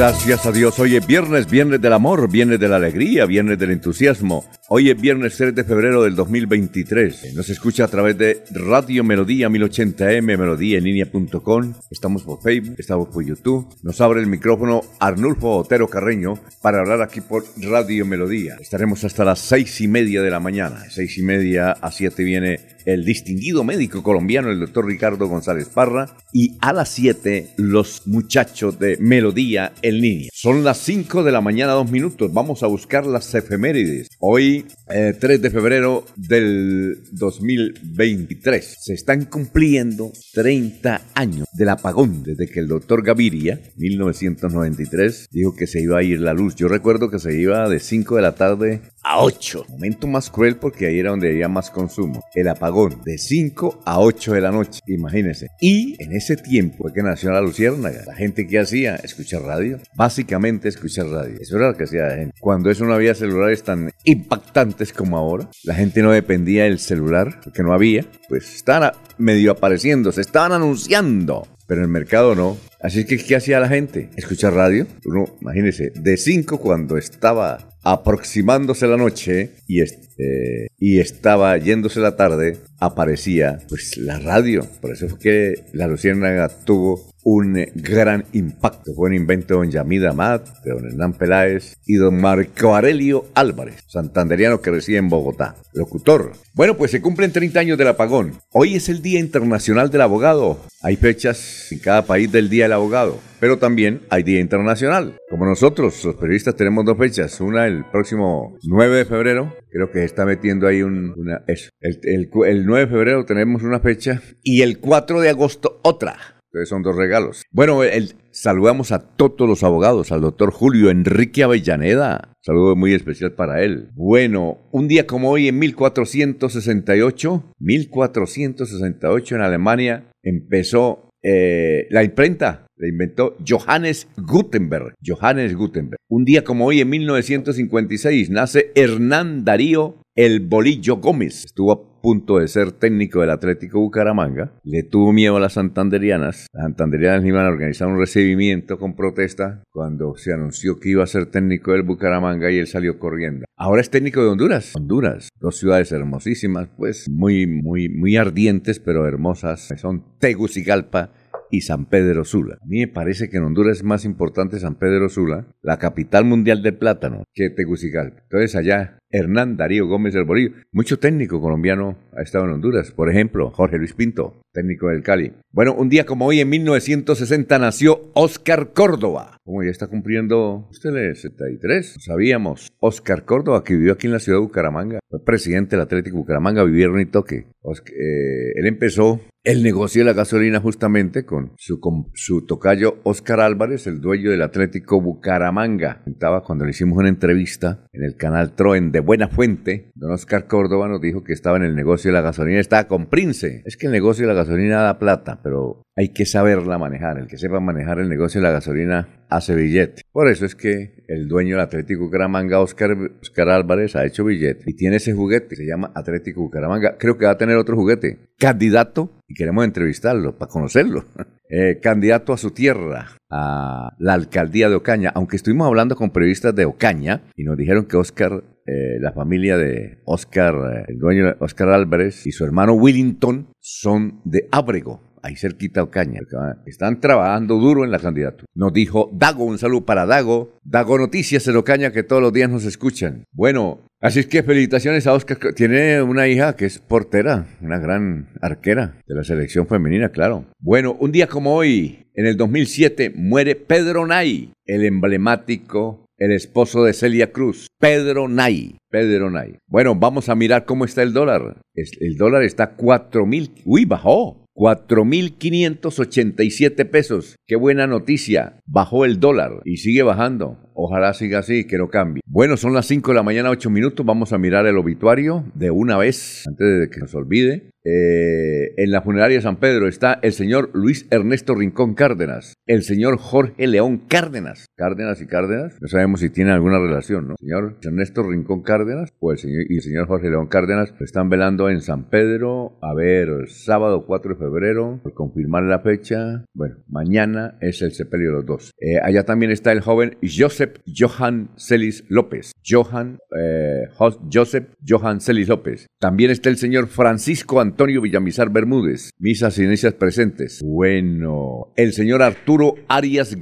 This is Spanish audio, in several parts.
Gracias a Dios. Hoy es viernes, viernes del amor, viernes de la alegría, viernes del entusiasmo. Hoy es viernes 3 de febrero del 2023. Nos escucha a través de Radio Melodía 1080m, melodíaenlínea.com. Estamos por Facebook, estamos por YouTube. Nos abre el micrófono Arnulfo Otero Carreño para hablar aquí por Radio Melodía. Estaremos hasta las seis y media de la mañana. Seis y media a siete viene el distinguido médico colombiano, el doctor Ricardo González Parra. Y a las siete, los muchachos de Melodía en línea. Son las cinco de la mañana, dos minutos. Vamos a buscar las efemérides. Hoy 3 eh, de febrero del 2023. Se están cumpliendo 30 años del apagón desde que el doctor Gaviria, 1993, dijo que se iba a ir la luz. Yo recuerdo que se iba de 5 de la tarde a 8. Momento más cruel porque ahí era donde había más consumo. El apagón de 5 a 8 de la noche, imagínense. Y en ese tiempo que nació la luciérnaga. La gente que hacía, escuchar radio. Básicamente escuchar radio. Eso era lo que hacía la gente. Cuando eso no había celulares tan impactantes como ahora, la gente no dependía del celular, porque no había, pues estaban medio apareciendo, se estaban anunciando pero en el mercado no. Así que, ¿qué hacía la gente? Escuchar radio. Uno, imagínese, de 5 cuando estaba aproximándose la noche y, este, y estaba yéndose la tarde, aparecía pues la radio. Por eso fue que la Luciérnaga tuvo un gran impacto. Fue un invento de don Yamid Amat, de don Hernán Peláez y don Marco Aurelio Álvarez, santanderiano que reside en Bogotá, locutor. Bueno, pues se cumplen 30 años del apagón. Hoy es el Día Internacional del Abogado. Hay fechas en cada país del Día del Abogado, pero también hay Día Internacional. Como nosotros, los periodistas, tenemos dos fechas. Una el próximo 9 de febrero, creo que está metiendo ahí un. Eso. El, el 9 de febrero tenemos una fecha y el 4 de agosto otra. Entonces son dos regalos. Bueno, el, saludamos a todos los abogados, al doctor Julio Enrique Avellaneda. Saludo muy especial para él. Bueno, un día como hoy en 1468, 1468 en Alemania empezó eh, la imprenta. La inventó Johannes Gutenberg. Johannes Gutenberg. Un día como hoy en 1956 nace Hernán Darío el Bolillo Gómez. Estuvo punto de ser técnico del Atlético Bucaramanga, le tuvo miedo a las santanderianas. Las santanderianas iban a organizar un recibimiento con protesta cuando se anunció que iba a ser técnico del Bucaramanga y él salió corriendo. Ahora es técnico de Honduras. Honduras, dos ciudades hermosísimas, pues muy, muy, muy ardientes, pero hermosas. Son Tegucigalpa y San Pedro Sula. A mí me parece que en Honduras es más importante San Pedro Sula, la capital mundial del plátano, que Tegucigalpa. Entonces allá Hernán Darío Gómez del Borillo. Mucho técnico colombiano ha estado en Honduras. Por ejemplo, Jorge Luis Pinto, técnico del Cali. Bueno, un día como hoy, en 1960, nació Oscar Córdoba. Como ya está cumpliendo, usted le 73, sabíamos. Oscar Córdoba, que vivió aquí en la ciudad de Bucaramanga, fue presidente del Atlético Bucaramanga, vivieron y toque. Eh, él empezó el negocio de la gasolina justamente con su, con su tocayo Oscar Álvarez, el dueño del Atlético Bucaramanga. Estaba cuando le hicimos una entrevista en el canal Troen de buena fuente, don Oscar Córdoba nos dijo que estaba en el negocio de la gasolina, estaba con Prince. Es que el negocio de la gasolina da plata, pero hay que saberla manejar. El que sepa manejar el negocio de la gasolina hace billete. Por eso es que el dueño del Atlético Bucaramanga, Oscar, Oscar Álvarez, ha hecho billete y tiene ese juguete, se llama Atlético Bucaramanga. Creo que va a tener otro juguete, candidato, y queremos entrevistarlo para conocerlo. Eh, candidato a su tierra, a la alcaldía de Ocaña, aunque estuvimos hablando con periodistas de Ocaña y nos dijeron que Oscar eh, la familia de Oscar, el dueño Oscar Álvarez y su hermano Willington son de Ábrego, ahí cerquita Ocaña. Están trabajando duro en la candidatura. Nos dijo Dago, un saludo para Dago. Dago Noticias en Ocaña que todos los días nos escuchan. Bueno, así es que felicitaciones a Oscar. Tiene una hija que es portera, una gran arquera de la selección femenina, claro. Bueno, un día como hoy, en el 2007, muere Pedro Nay, el emblemático el esposo de Celia Cruz, Pedro Nay. Pedro Nay. Bueno, vamos a mirar cómo está el dólar. El dólar está 4 mil. Uy, bajó. 4.587 pesos. Qué buena noticia. Bajó el dólar y sigue bajando. Ojalá siga así, que no cambie. Bueno, son las 5 de la mañana, 8 minutos. Vamos a mirar el obituario de una vez, antes de que nos olvide. Eh, en la funeraria de San Pedro está el señor Luis Ernesto Rincón Cárdenas, el señor Jorge León Cárdenas. Cárdenas y Cárdenas, no sabemos si tienen alguna relación, ¿no? Señor Ernesto Rincón Cárdenas pues, el señor, y el señor Jorge León Cárdenas están velando en San Pedro. A ver, sábado 4 de febrero, por confirmar la fecha. Bueno, mañana es el sepelio de los dos. Eh, allá también está el joven Joseph Johan Celis López. Johan, eh, Joseph Johan Celis López. También está el señor Francisco Antonio Villamizar Bermúdez. Misas y presentes. Bueno, el señor Arturo Arias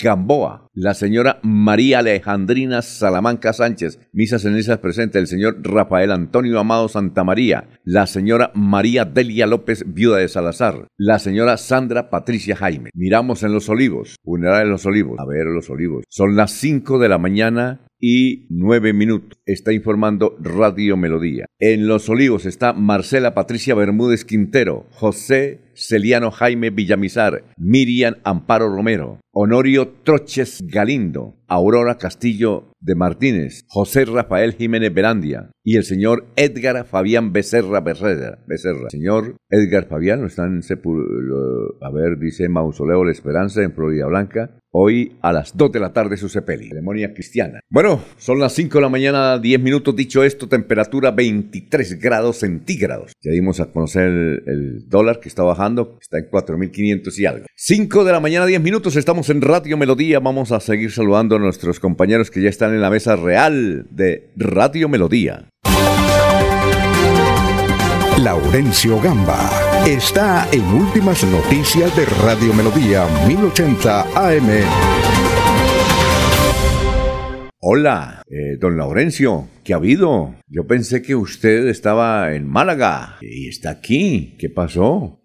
Gamboa. La señora María Alejandrina Salamanca Sánchez. Misas y inicias presentes. El señor Rafael Antonio Amado Santamaría. La señora María Delia López, viuda de Salazar. La señora Sandra Patricia Jaime. Miramos en Los Olivos. Funeral en Los Olivos. A ver, Los Olivos. Son las 5 de la mañana y 9 minutos. Está informando Radio Melodía. En Los Olivos está Marcela Patricia Bermúdez Quintero, José Celiano Jaime Villamizar, Miriam Amparo Romero, Honorio Troches Galindo, Aurora Castillo de Martínez, José Rafael Jiménez Berandia y el señor Edgar Fabián Becerra Becerra. Becerra. Señor Edgar Fabián, están a ver, dice Mausoleo La Esperanza en Florida Blanca. Hoy a las 2 de la tarde su sepeli, ceremonia cristiana. Bueno, son las 5 de la mañana, 10 minutos. Dicho esto, temperatura 23 grados centígrados. Ya dimos a conocer el dólar que está bajando, está en 4.500 y algo. 5 de la mañana, 10 minutos, estamos en Radio Melodía. Vamos a seguir saludando a nuestros compañeros que ya están en la mesa real de Radio Melodía. Laurencio Gamba está en Últimas Noticias de Radio Melodía 1080 AM. Hola, eh, don Laurencio, ¿qué ha habido? Yo pensé que usted estaba en Málaga y está aquí. ¿Qué pasó?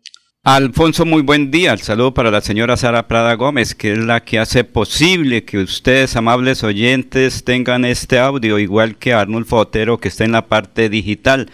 Alfonso, muy buen día. El saludo para la señora Sara Prada Gómez, que es la que hace posible que ustedes, amables oyentes, tengan este audio, igual que Arnulfo Otero, que está en la parte digital.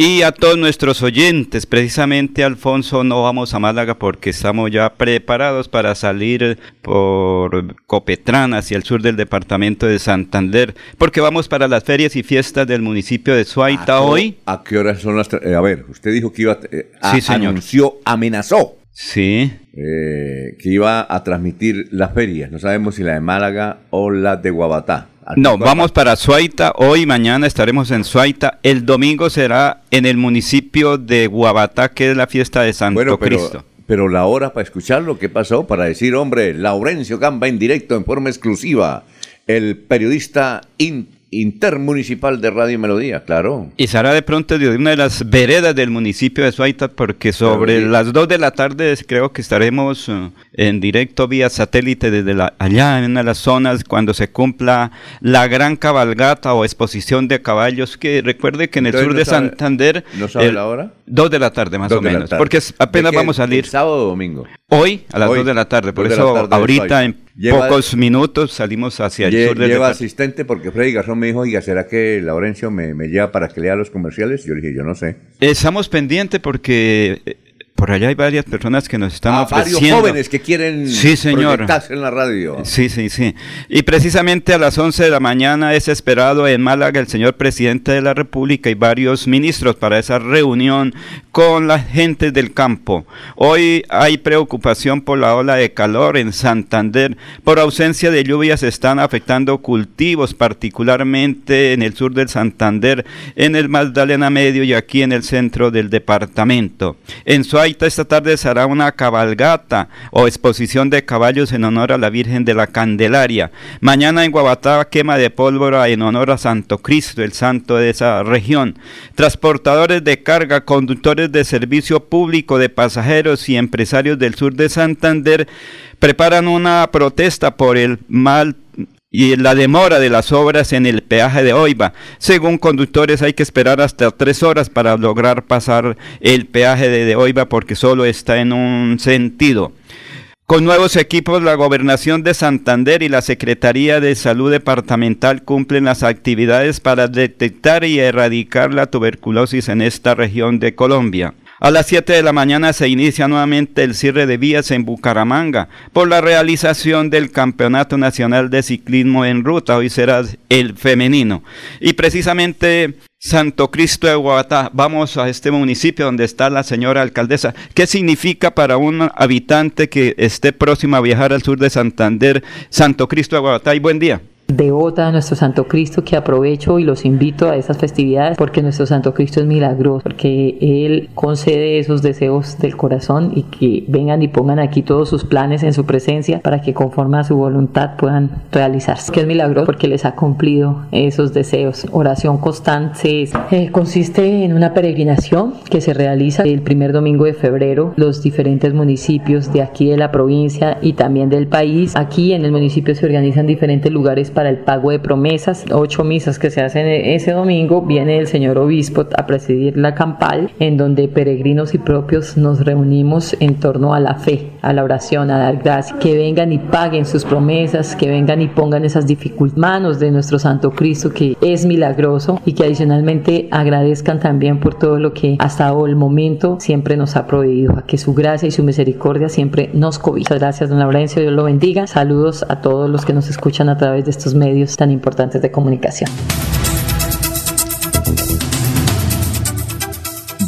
Y a todos nuestros oyentes, precisamente Alfonso, no vamos a Málaga porque estamos ya preparados para salir por Copetrán hacia el sur del departamento de Santander, porque vamos para las ferias y fiestas del municipio de Suaita hoy. ¿A qué horas son las? Eh, a ver, usted dijo que iba, eh, a, sí, señor. anunció, amenazó. Sí. Eh, que iba a transmitir las ferias. No sabemos si la de Málaga o la de Guabatá. No, vamos para Suaita. Hoy mañana estaremos en Suaita. El domingo será en el municipio de Guabatá, que es la fiesta de Santo bueno, pero, Cristo. Pero la hora para escuchar lo que pasó, para decir, hombre, Laurencio Gamba en directo, en forma exclusiva, el periodista intermunicipal de Radio Melodía, claro. Y será de pronto de una de las veredas del municipio de Suaita, porque sobre las 2 de la tarde creo que estaremos uh, en directo vía satélite desde la, allá en una de las zonas cuando se cumpla la gran cabalgata o exposición de caballos, que recuerde que en el sur de Santander... ¿No sabe la hora? 2 de la tarde más o menos, porque apenas vamos a salir... ¿Sábado o domingo? Hoy a las 2 de la tarde, por eso ahorita en pocos minutos salimos hacia el sur del Lleva asistente porque Freddy Garzón me dijo, oiga, ¿será que Laurencio me, me lleva para que lea los comerciales? Yo le dije, yo no sé. Estamos pendientes porque eh, por allá hay varias personas que nos están ah, ofreciendo. Varios jóvenes que quieren sí, señor. en la radio. Sí, sí, sí. Y precisamente a las 11 de la mañana es esperado en Málaga el señor presidente de la República y varios ministros para esa reunión con la gente del campo. Hoy hay preocupación por la ola de calor en Santander. Por ausencia de lluvias están afectando cultivos, particularmente en el sur del Santander, en el Magdalena Medio y aquí en el centro del departamento. En Suaita esta tarde se hará una cabalgata o exposición de caballos en honor a la Virgen de la Candelaria. Mañana en Guabatá quema de pólvora en honor a Santo Cristo, el santo de esa región. Transportadores de carga, conductores de servicio público de pasajeros y empresarios del sur de Santander preparan una protesta por el mal y la demora de las obras en el peaje de Oiva. Según conductores hay que esperar hasta tres horas para lograr pasar el peaje de, de Oiva porque solo está en un sentido. Con nuevos equipos, la Gobernación de Santander y la Secretaría de Salud Departamental cumplen las actividades para detectar y erradicar la tuberculosis en esta región de Colombia. A las 7 de la mañana se inicia nuevamente el cierre de vías en Bucaramanga por la realización del Campeonato Nacional de Ciclismo en Ruta. Hoy será el femenino. Y precisamente Santo Cristo de Guabatá. Vamos a este municipio donde está la señora alcaldesa. ¿Qué significa para un habitante que esté próximo a viajar al sur de Santander, Santo Cristo de Guabatá? Y buen día devota a nuestro Santo Cristo que aprovecho y los invito a esas festividades porque nuestro Santo Cristo es milagroso, porque Él concede esos deseos del corazón y que vengan y pongan aquí todos sus planes en su presencia para que conforme a su voluntad puedan realizarse. Que es milagroso porque les ha cumplido esos deseos. Oración constante eh, consiste en una peregrinación que se realiza el primer domingo de febrero los diferentes municipios de aquí de la provincia y también del país. Aquí en el municipio se organizan diferentes lugares para el pago de promesas, ocho misas que se hacen ese domingo, viene el señor obispo a presidir la campal, en donde peregrinos y propios nos reunimos en torno a la fe, a la oración, a dar gracias, que vengan y paguen sus promesas, que vengan y pongan esas dificultades manos de nuestro Santo Cristo, que es milagroso, y que adicionalmente agradezcan también por todo lo que hasta el momento siempre nos ha proveído, a que su gracia y su misericordia siempre nos cobija. Gracias, don Laurencio, Dios lo bendiga. Saludos a todos los que nos escuchan a través de estos medios tan importantes de comunicación.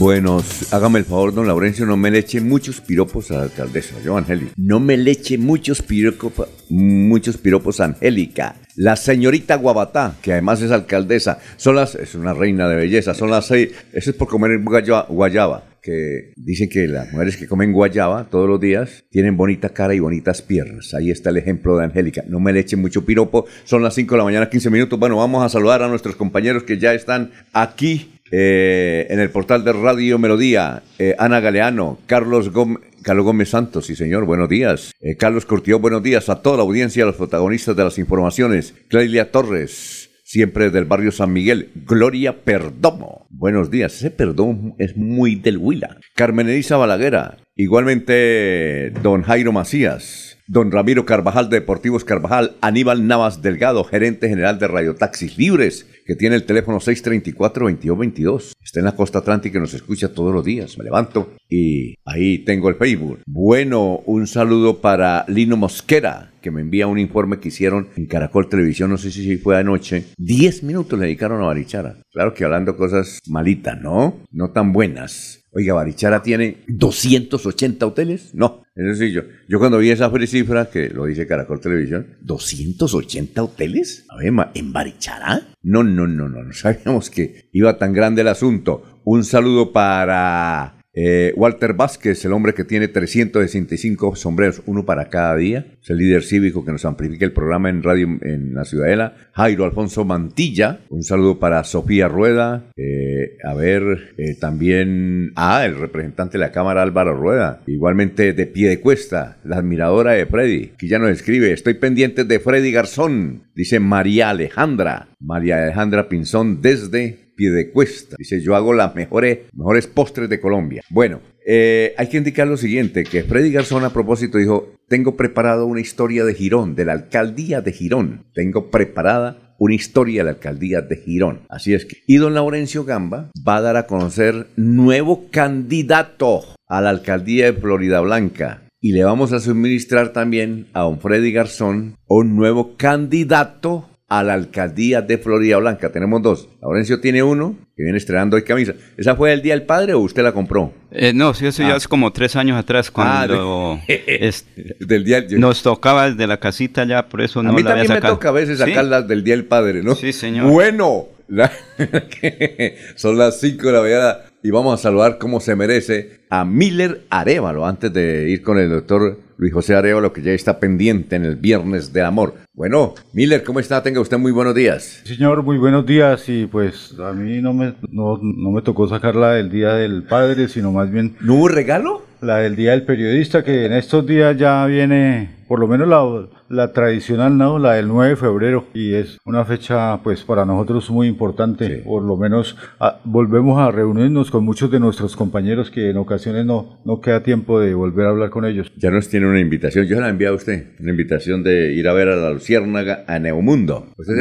Bueno, hágame el favor, don Laurencio, no me le eche muchos piropos a la alcaldesa, yo, Angélica. No me le eche muchos, piropos, muchos piropos a Angélica. La señorita Guabatá, que además es alcaldesa, son las, es una reina de belleza, son las seis, eso es por comer guayaba que dicen que las mujeres que comen guayaba todos los días tienen bonita cara y bonitas piernas. Ahí está el ejemplo de Angélica. No me le echen mucho piropo. Son las 5 de la mañana, 15 minutos. Bueno, vamos a saludar a nuestros compañeros que ya están aquí eh, en el portal de Radio Melodía. Eh, Ana Galeano, Carlos Gómez. Carlos Gómez Santos, sí señor, buenos días. Eh, Carlos Cortió, buenos días a toda la audiencia, a los protagonistas de las informaciones. Clelia Torres, siempre del barrio San Miguel. Gloria Perdomo. Buenos días. Ese perdón es muy del Huila. Carmen Elisa Balaguera. Igualmente, don Jairo Macías. Don Ramiro Carvajal de Deportivos Carvajal, Aníbal Navas Delgado, gerente general de Radio Taxis Libres, que tiene el teléfono 634-2222. Está en la costa atlántica y nos escucha todos los días. Me levanto y ahí tengo el Facebook. Bueno, un saludo para Lino Mosquera, que me envía un informe que hicieron en Caracol Televisión, no sé si fue anoche. Diez minutos le dedicaron a Barichara. Claro que hablando cosas malitas, ¿no? No tan buenas. Oiga, Barichara tiene 280 hoteles. No, es sí, yo, yo cuando vi esa cifra, que lo dice Caracol Televisión, ¿280 hoteles? A ver, ¿en Barichara? No, no, no, no, no sabíamos que iba tan grande el asunto. Un saludo para eh, Walter Vázquez, el hombre que tiene 365 sombreros, uno para cada día, es el líder cívico que nos amplifica el programa en radio en la Ciudadela. Jairo Alfonso Mantilla, un saludo para Sofía Rueda, eh, a ver, eh, también, ah, el representante de la Cámara Álvaro Rueda, igualmente de pie de cuesta, la admiradora de Freddy, que ya nos escribe, estoy pendiente de Freddy Garzón, dice María Alejandra, María Alejandra Pinzón desde de cuesta. Dice, yo hago las mejores, mejores postres de Colombia. Bueno, eh, hay que indicar lo siguiente, que Freddy Garzón a propósito dijo, tengo preparado una historia de Girón, de la alcaldía de Girón. Tengo preparada una historia de la alcaldía de Girón. Así es que, y don Laurencio Gamba va a dar a conocer nuevo candidato a la alcaldía de Florida Blanca. Y le vamos a suministrar también a don Freddy Garzón un nuevo candidato a la alcaldía de Florida Blanca. Tenemos dos. Laurencio tiene uno, que viene estrenando hoy camisa. ¿Esa fue el día del padre o usted la compró? Eh, no, sí, eso ya ah. es como tres años atrás cuando ah, del día, nos tocaba desde la casita ya, por eso no a mí la también me toca a veces sacarlas del día del padre, ¿no? Sí, señor. Bueno, son las cinco de la mañana y vamos a saludar como se merece a Miller Arevalo antes de ir con el doctor Luis José Arevalo que ya está pendiente en el Viernes de Amor. Bueno, Miller, ¿cómo está? Tenga usted muy buenos días. Señor, muy buenos días y pues a mí no me, no, no me tocó sacarla del Día del Padre, sino más bien... ¿No hubo regalo? La del Día del Periodista, que en estos días ya viene, por lo menos la, la tradicional, ¿no? La del 9 de febrero, y es una fecha, pues, para nosotros muy importante. Por lo menos ah, volvemos a reunirnos con muchos de nuestros compañeros que en ocasiones no, no queda tiempo de volver a hablar con ellos. Ya nos tiene una invitación, yo la he enviado a usted, una invitación de ir a ver a la Luciérnaga a Neomundo. ¿Ustedes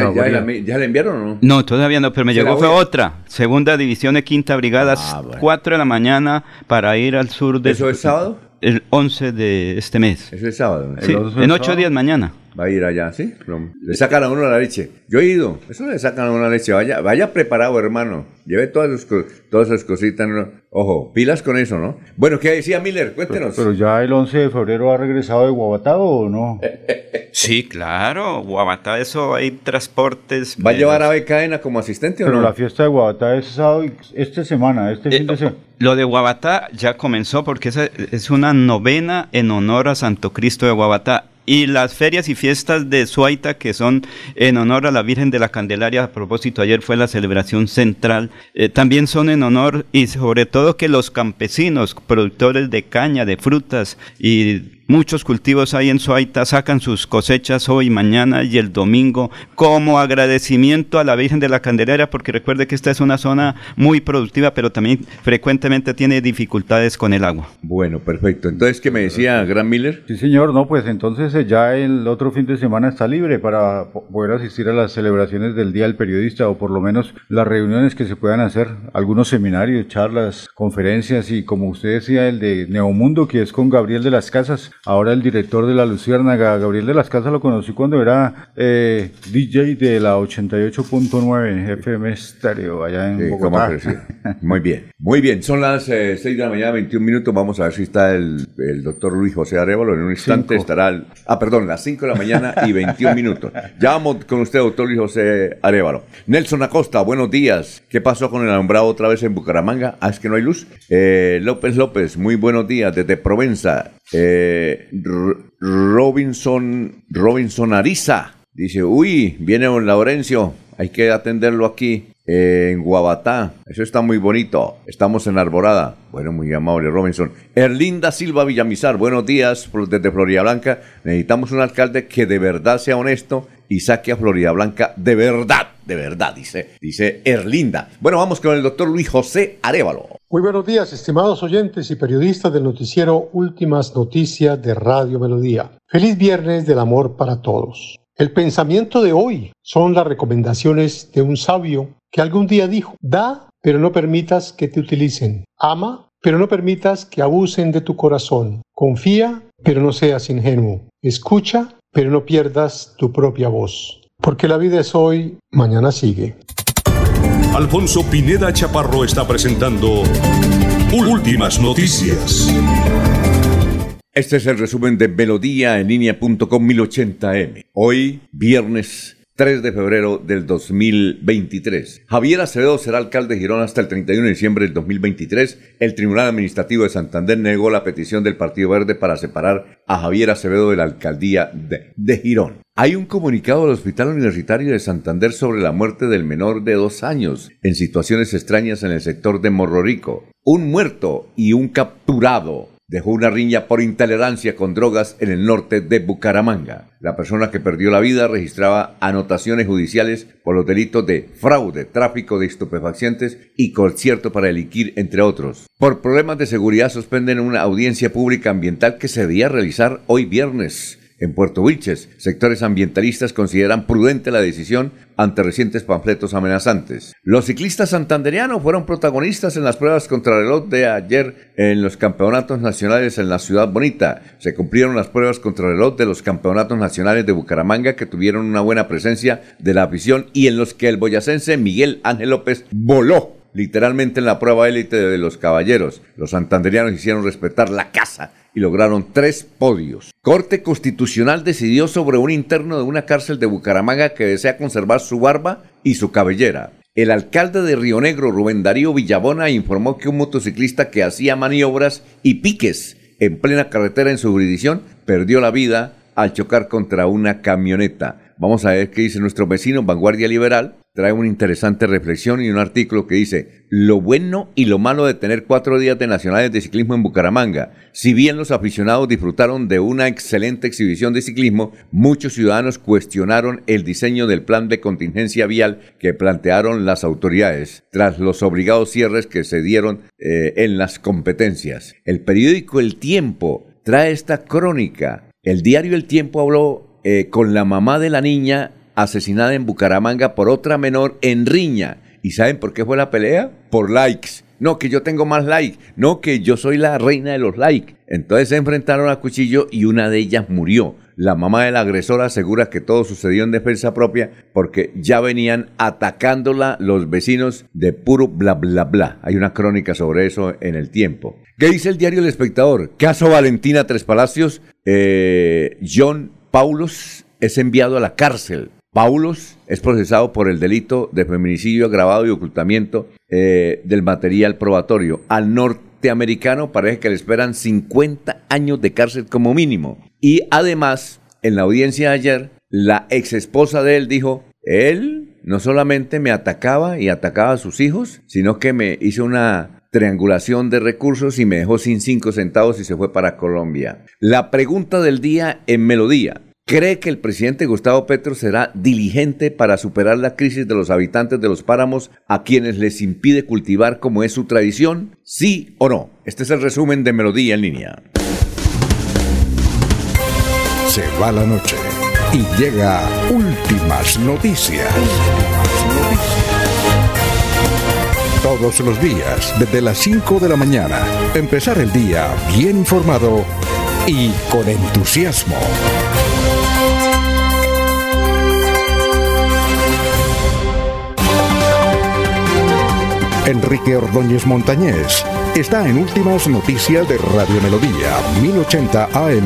ya, la, enviaron o no? No, todavía no, pero me llegó fue otra, segunda división de quinta brigada, ah, 4 de la mañana para ir al sur de es sábado? El 11 de este mes. ¿Es el sábado? Sí, en ocho días mañana. Va a ir allá, ¿sí? Le sacan a uno la leche. Yo he ido. Eso le sacan a uno la leche. Vaya, vaya preparado, hermano. Lleve todas, todas esas cositas. Ojo, pilas con eso, ¿no? Bueno, ¿qué decía Miller? Cuéntenos. Pero, ya el 11 de febrero ha regresado de Guabatá o no? sí, claro. Guabatá, eso hay transportes. ¿Va a llevar a Becaena como asistente o no? Pero la fiesta de Guabatá es sábado esta semana, este fin de eh, semana. Lo de Guabatá ya comenzó porque es una novena en honor a Santo Cristo de Guabatá y las ferias y fiestas de Suaita que son en honor a la Virgen de la Candelaria, a propósito ayer fue la celebración central, eh, también son en honor y sobre todo que los campesinos, productores de caña, de frutas y Muchos cultivos hay en Suaita sacan sus cosechas hoy, mañana y el domingo como agradecimiento a la Virgen de la Candelaria, porque recuerde que esta es una zona muy productiva, pero también frecuentemente tiene dificultades con el agua. Bueno, perfecto. Entonces, ¿qué me decía Gran Miller? Sí, señor. No, pues entonces eh, ya el otro fin de semana está libre para poder asistir a las celebraciones del Día del Periodista o por lo menos las reuniones que se puedan hacer, algunos seminarios, charlas, conferencias y como usted decía, el de Neomundo, que es con Gabriel de las Casas ahora el director de la Luciérnaga, Gabriel de las Casas, lo conocí cuando era eh, DJ de la 88.9 FM Stereo allá en Bogotá. Muy bien, muy bien. Son las 6 eh, de la mañana, 21 minutos. Vamos a ver si está el, doctor Luis José Arevalo. En un instante estará, ah, perdón, las 5 de la mañana y 21 minutos. Ya vamos con usted, doctor Luis José Arevalo. Nelson Acosta, buenos días. ¿Qué pasó con el alumbrado otra vez en Bucaramanga? Ah, es que no hay luz. Eh, López López, muy buenos días desde Provenza. Eh, Robinson, Robinson Ariza. Dice, uy, viene don Laurencio, hay que atenderlo aquí en Guabatá. Eso está muy bonito. Estamos en Arborada. Bueno, muy amable Robinson. Erlinda Silva Villamizar, buenos días desde Florida Blanca. Necesitamos un alcalde que de verdad sea honesto y saque a Florida Blanca de verdad, de verdad, dice, dice Erlinda. Bueno, vamos con el doctor Luis José Arevalo. Muy buenos días, estimados oyentes y periodistas del noticiero Últimas Noticias de Radio Melodía. Feliz viernes del amor para todos. El pensamiento de hoy son las recomendaciones de un sabio que algún día dijo, da, pero no permitas que te utilicen. Ama, pero no permitas que abusen de tu corazón. Confía, pero no seas ingenuo. Escucha, pero no pierdas tu propia voz. Porque la vida es hoy, mañana sigue. Alfonso Pineda Chaparro está presentando Últimas Noticias. Este es el resumen de Melodía en línea.com 1080m. Hoy, viernes 3 de febrero del 2023. Javier Acevedo será alcalde de Girón hasta el 31 de diciembre del 2023. El Tribunal Administrativo de Santander negó la petición del Partido Verde para separar a Javier Acevedo de la alcaldía de, de Girón. Hay un comunicado del Hospital Universitario de Santander sobre la muerte del menor de dos años en situaciones extrañas en el sector de Morrorico. Un muerto y un capturado dejó una riña por intolerancia con drogas en el norte de Bucaramanga. La persona que perdió la vida registraba anotaciones judiciales por los delitos de fraude, tráfico de estupefacientes y concierto para delinquir, entre otros. Por problemas de seguridad suspenden una audiencia pública ambiental que se debía realizar hoy viernes en Puerto Wilches. Sectores ambientalistas consideran prudente la decisión ante recientes panfletos amenazantes. Los ciclistas santanderianos fueron protagonistas en las pruebas contrarreloj de ayer en los campeonatos nacionales en la Ciudad Bonita. Se cumplieron las pruebas contrarreloj de los campeonatos nacionales de Bucaramanga que tuvieron una buena presencia de la afición y en los que el boyacense Miguel Ángel López voló literalmente en la prueba élite de los caballeros. Los santanderianos hicieron respetar la casa lograron tres podios. Corte Constitucional decidió sobre un interno de una cárcel de Bucaramanga que desea conservar su barba y su cabellera. El alcalde de Río Negro, Rubén Darío Villabona, informó que un motociclista que hacía maniobras y piques en plena carretera en su jurisdicción perdió la vida al chocar contra una camioneta. Vamos a ver qué dice nuestro vecino Vanguardia Liberal, trae una interesante reflexión y un artículo que dice lo bueno y lo malo de tener cuatro días de nacionales de ciclismo en Bucaramanga. Si bien los aficionados disfrutaron de una excelente exhibición de ciclismo, muchos ciudadanos cuestionaron el diseño del plan de contingencia vial que plantearon las autoridades tras los obligados cierres que se dieron eh, en las competencias. El periódico El Tiempo trae esta crónica. El diario El Tiempo habló eh, con la mamá de la niña asesinada en Bucaramanga por otra menor en Riña. ¿Y saben por qué fue la pelea? Por likes. No, que yo tengo más likes. No, que yo soy la reina de los likes. Entonces se enfrentaron a cuchillo y una de ellas murió. La mamá del agresor asegura que todo sucedió en defensa propia porque ya venían atacándola los vecinos de puro bla bla bla. Hay una crónica sobre eso en el tiempo. ¿Qué dice el diario El Espectador? Caso Valentina Tres Palacios. Eh, John Paulus es enviado a la cárcel Paulos es procesado por el delito de feminicidio agravado y ocultamiento eh, del material probatorio. Al norteamericano parece que le esperan 50 años de cárcel como mínimo. Y además, en la audiencia de ayer, la ex esposa de él dijo, él no solamente me atacaba y atacaba a sus hijos, sino que me hizo una triangulación de recursos y me dejó sin cinco centavos y se fue para Colombia. La pregunta del día en Melodía. ¿Cree que el presidente Gustavo Petro será diligente para superar la crisis de los habitantes de los páramos a quienes les impide cultivar como es su tradición? ¿Sí o no? Este es el resumen de Melodía en línea. Se va la noche y llega últimas noticias. Todos los días, desde las 5 de la mañana, empezar el día bien informado y con entusiasmo. Enrique Ordóñez Montañés está en Últimas Noticias de Radio Melodía, 1080 AM.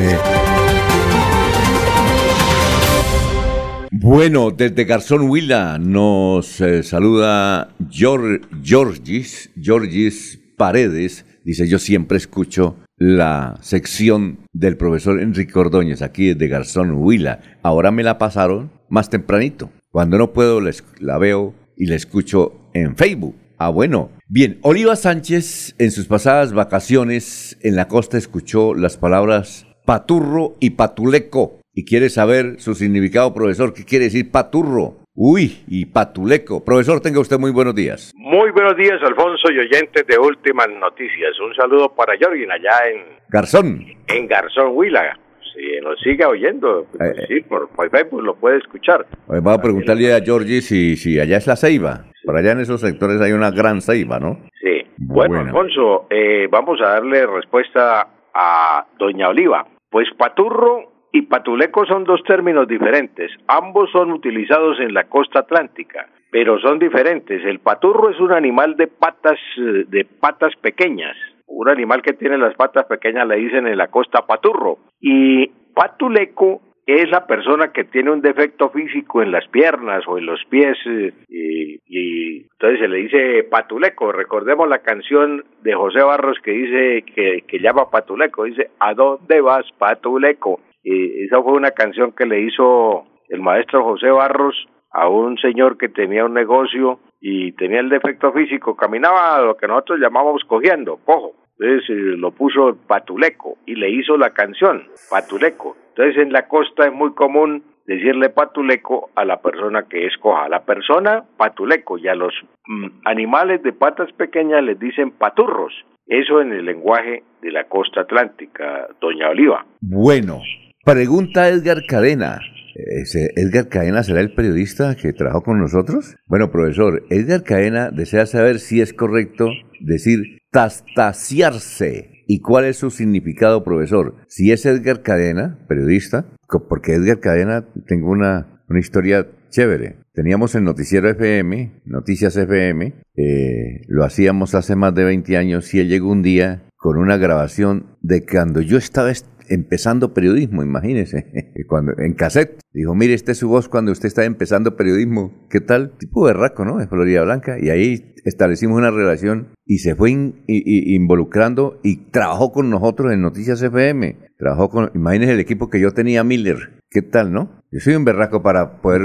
Bueno, desde Garzón Huila nos eh, saluda Georgis, Georgis Paredes. Dice, yo siempre escucho la sección del profesor Enrique Ordóñez aquí desde Garzón Huila. Ahora me la pasaron más tempranito. Cuando no puedo, la veo y la escucho en Facebook. Ah, bueno. Bien, Oliva Sánchez en sus pasadas vacaciones en la costa escuchó las palabras paturro y patuleco y quiere saber su significado, profesor. ¿Qué quiere decir paturro? Uy, y patuleco. Profesor, tenga usted muy buenos días. Muy buenos días, Alfonso y oyentes de Últimas Noticias. Un saludo para Jorgin allá en... Garzón. En Garzón, Huila. Si nos sigue oyendo, pues, eh, sí, por, Facebook lo puede escuchar. Vamos a preguntarle a Georgie si, si allá es la ceiba. Por allá en esos sectores hay una gran ceiba, ¿no? Sí. Bueno, Alfonso, eh, vamos a darle respuesta a Doña Oliva. Pues paturro y patuleco son dos términos diferentes. Ambos son utilizados en la costa atlántica, pero son diferentes. El paturro es un animal de patas de patas pequeñas. Un animal que tiene las patas pequeñas le dicen en la costa paturro. Y patuleco es la persona que tiene un defecto físico en las piernas o en los pies eh, y, entonces se le dice patuleco. Recordemos la canción de José Barros que dice que, que llama patuleco, dice ¿A dónde vas patuleco? Y esa fue una canción que le hizo el maestro José Barros a un señor que tenía un negocio y tenía el defecto físico, caminaba lo que nosotros llamamos cogiendo, cojo. Entonces eh, lo puso Patuleco y le hizo la canción, Patuleco. Entonces en la costa es muy común decirle patuleco a la persona que escoja. A la persona, patuleco, y a los mm, animales de patas pequeñas les dicen paturros. Eso en el lenguaje de la costa atlántica, doña Oliva. Bueno, Pregunta Edgar Cadena. ¿Ese ¿Edgar Cadena será el periodista que trabajó con nosotros? Bueno, profesor, Edgar Cadena desea saber si es correcto decir tastaciarse. ¿Y cuál es su significado, profesor? Si es Edgar Cadena, periodista, porque Edgar Cadena, tengo una, una historia chévere. Teníamos el noticiero FM, Noticias FM, eh, lo hacíamos hace más de 20 años y él llegó un día con una grabación de cuando yo estaba empezando periodismo, imagínese, cuando en cassette. Dijo, mire, esta es su voz cuando usted está empezando periodismo. ¿Qué tal? Tipo berraco, ¿no? De Florida Blanca. Y ahí establecimos una relación y se fue involucrando y trabajó con nosotros en Noticias FM. Trabajó con, imagínese el equipo que yo tenía, Miller. ¿Qué tal, no? Yo soy un berraco para poder,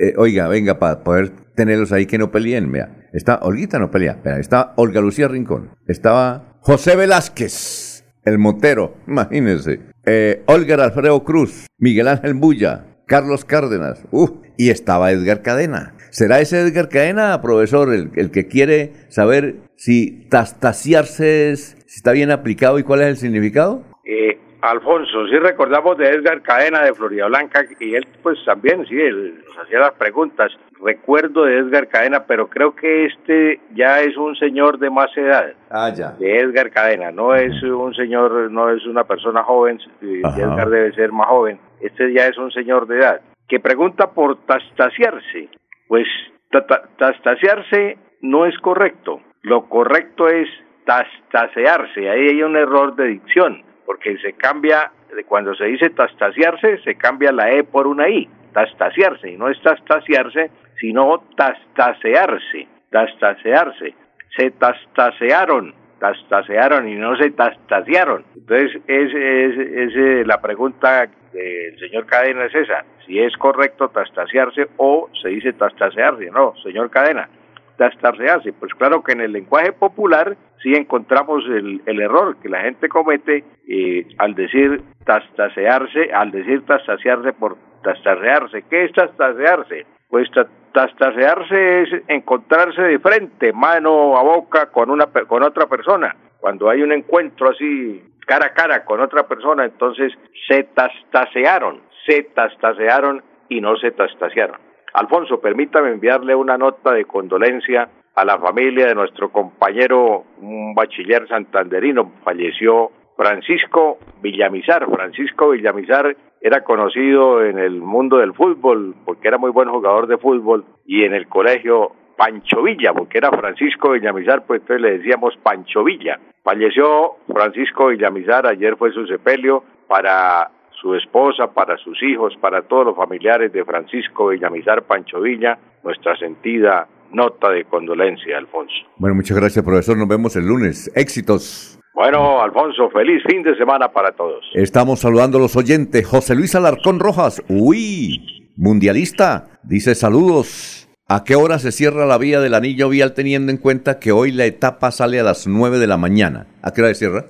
eh, oiga, venga, para poder tenerlos ahí que no peleen, vea. Está, Olguita no pelea, vea, está Olga Lucía Rincón, estaba José Velázquez el Montero, imagínense. Eh, Olga Alfredo Cruz, Miguel Ángel Bulla, Carlos Cárdenas, y estaba Edgar Cadena. ¿Será ese Edgar Cadena, profesor, el, que quiere saber si tastaciarse es, si está bien aplicado y cuál es el significado? Eh, Alfonso, sí recordamos de Edgar Cadena de Florida Blanca y él pues también, sí, nos hacía las preguntas. Recuerdo de Edgar Cadena, pero creo que este ya es un señor de más edad. Ah, ya. De Edgar Cadena, no es un señor, no es una persona joven, Edgar debe ser más joven. Este ya es un señor de edad. Que pregunta por tastaciarse. Pues tastaciarse no es correcto. Lo correcto es tastasearse. Ahí hay un error de dicción porque se cambia, cuando se dice tastaciarse, se cambia la E por una I, tastaciarse, y no es tastaciarse, sino tastasearse, tastasearse. Se tastasearon, tastasearon y no se tastasearon. Entonces, es, es, es, la pregunta del señor Cadena es esa, si es correcto tastasearse o se dice tastasearse. No, señor Cadena, tastarse Pues claro que en el lenguaje popular sí encontramos el, el error que la gente comete eh, al decir tastasearse, al decir tastasearse por tastarrearse. ¿Qué es tastasearse? Pues tastasearse es encontrarse de frente, mano a boca con una con otra persona. Cuando hay un encuentro así cara a cara con otra persona, entonces se tastasearon, se tastasearon y no se tastasearon. Alfonso, permítame enviarle una nota de condolencia a la familia de nuestro compañero, un bachiller santanderino, falleció Francisco Villamizar. Francisco Villamizar era conocido en el mundo del fútbol porque era muy buen jugador de fútbol y en el colegio Pancho Villa, porque era Francisco Villamizar, pues entonces le decíamos Pancho Villa. Falleció Francisco Villamizar, ayer fue su sepelio para su esposa, para sus hijos, para todos los familiares de Francisco Villamizar Pancho Villa, nuestra sentida nota de condolencia, Alfonso. Bueno, muchas gracias, profesor. Nos vemos el lunes. Éxitos. Bueno, Alfonso, feliz fin de semana para todos. Estamos saludando a los oyentes. José Luis Alarcón Rojas, uy, mundialista, dice saludos. ¿A qué hora se cierra la vía del anillo vial teniendo en cuenta que hoy la etapa sale a las 9 de la mañana? ¿A qué hora se cierra?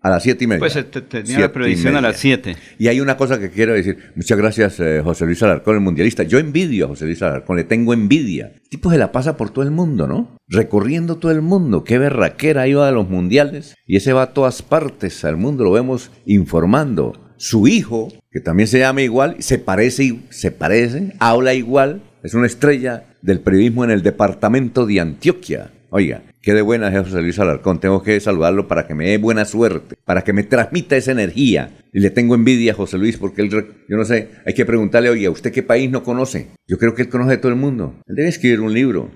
A las siete y media. Pues tenía la predicción a las 7. Y hay una cosa que quiero decir. Muchas gracias, eh, José Luis Alarcón, el mundialista. Yo envidio a José Luis Alarcón, le tengo envidia. El tipo se la pasa por todo el mundo, ¿no? Recorriendo todo el mundo. Qué berraquera iba a los mundiales. Y ese va a todas partes al mundo, lo vemos informando. Su hijo, que también se llama igual, se parece, se parece, habla igual, es una estrella del periodismo en el departamento de Antioquia. Oiga, qué de buena es José Luis Alarcón. Tengo que saludarlo para que me dé buena suerte, para que me transmita esa energía. Y le tengo envidia a José Luis porque él, yo no sé, hay que preguntarle, oye, ¿a usted qué país no conoce? Yo creo que él conoce a todo el mundo. Él debe escribir un libro,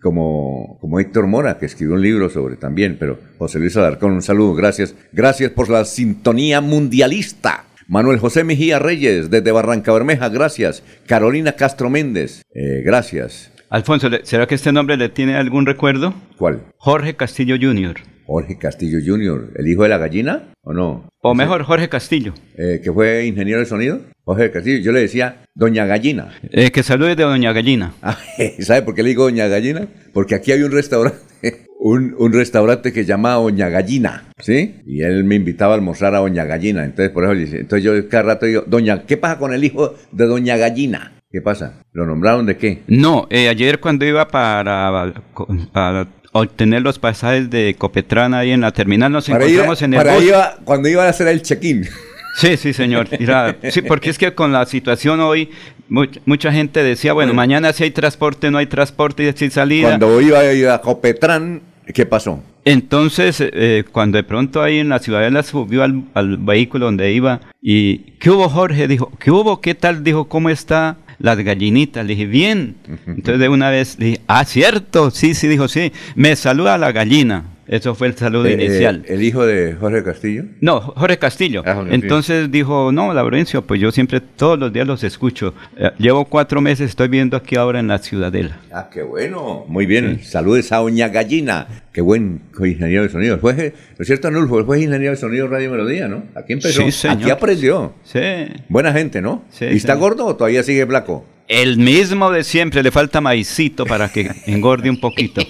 como, como Héctor Mora, que escribió un libro sobre también. Pero José Luis Alarcón, un saludo, gracias. Gracias por la sintonía mundialista. Manuel José Mejía Reyes, desde Barranca Bermeja, gracias. Carolina Castro Méndez, eh, gracias. Alfonso, ¿será que este nombre le tiene algún recuerdo? ¿Cuál? Jorge Castillo Jr. Jorge Castillo Jr., ¿el hijo de la gallina o no? O mejor, Jorge Castillo. Eh, ¿Que fue ingeniero de sonido? Jorge Castillo, yo le decía Doña Gallina. Eh, que salude de Doña Gallina. Ah, ¿Sabe por qué le digo Doña Gallina? Porque aquí hay un restaurante, un, un, restaurante que se llama Doña Gallina, ¿sí? Y él me invitaba a almorzar a Doña Gallina, entonces por eso dice, entonces yo cada rato digo, Doña, ¿qué pasa con el hijo de Doña Gallina? ¿Qué pasa? ¿Lo nombraron de qué? No, eh, ayer cuando iba para, obtener los pasajes de Copetrán ahí en la terminal nos encontramos en el para Iba, cuando iba a hacer el check-in. Sí, sí, señor. sí, porque es que con la situación hoy, mucha, gente decía, bueno, mañana si hay transporte, no hay transporte, y si salida. Cuando iba a ir a Copetrán, ¿qué pasó? Entonces, eh, cuando de pronto ahí en la ciudadela subió al, al, vehículo donde iba y, ¿qué hubo Jorge? Dijo, ¿qué hubo? ¿Qué tal? Dijo, ¿cómo está las gallinitas? Le dije, bien. Entonces de una vez le dije, ah, cierto, sí, sí, dijo, sí, me saluda la gallina. Eso fue el saludo eh, inicial. Eh, ¿El hijo de Jorge Castillo? No, Jorge Castillo. Ah, Entonces dijo, no, Laurencio, pues yo siempre todos los días los escucho. Eh, llevo cuatro meses, estoy viendo aquí ahora en la Ciudadela. Ah, qué bueno. Muy bien. Saludes a Oña Gallina. Qué buen ingeniero de sonido. Fue, ¿No es cierto, Anulfo? Fue ingeniero de sonido Radio Melodía, ¿no? Aquí empezó. Sí, Aquí aprendió. Sí. Buena gente, ¿no? Sí. ¿Y está gordo o todavía sigue flaco? El mismo de siempre, le falta maicito para que engorde un poquito.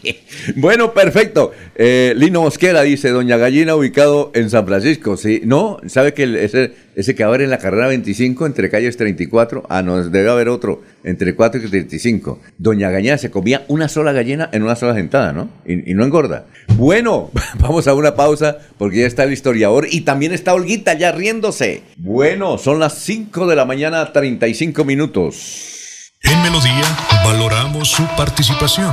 bueno, perfecto. Eh, Lino Mosquera dice, Doña Gallina ubicado en San Francisco. Sí, no, sabe que ese, ese que abre en la carrera 25 entre calles 34, ah, no, debe haber otro, entre 4 y 35. Doña Gallina se comía una sola gallina en una sola sentada, ¿no? Y, y no engorda. Bueno, vamos a una pausa porque ya está el historiador y también está Olguita ya riéndose. Bueno, son las 5 de la mañana, 35 minutos. En Melodía valoramos su participación.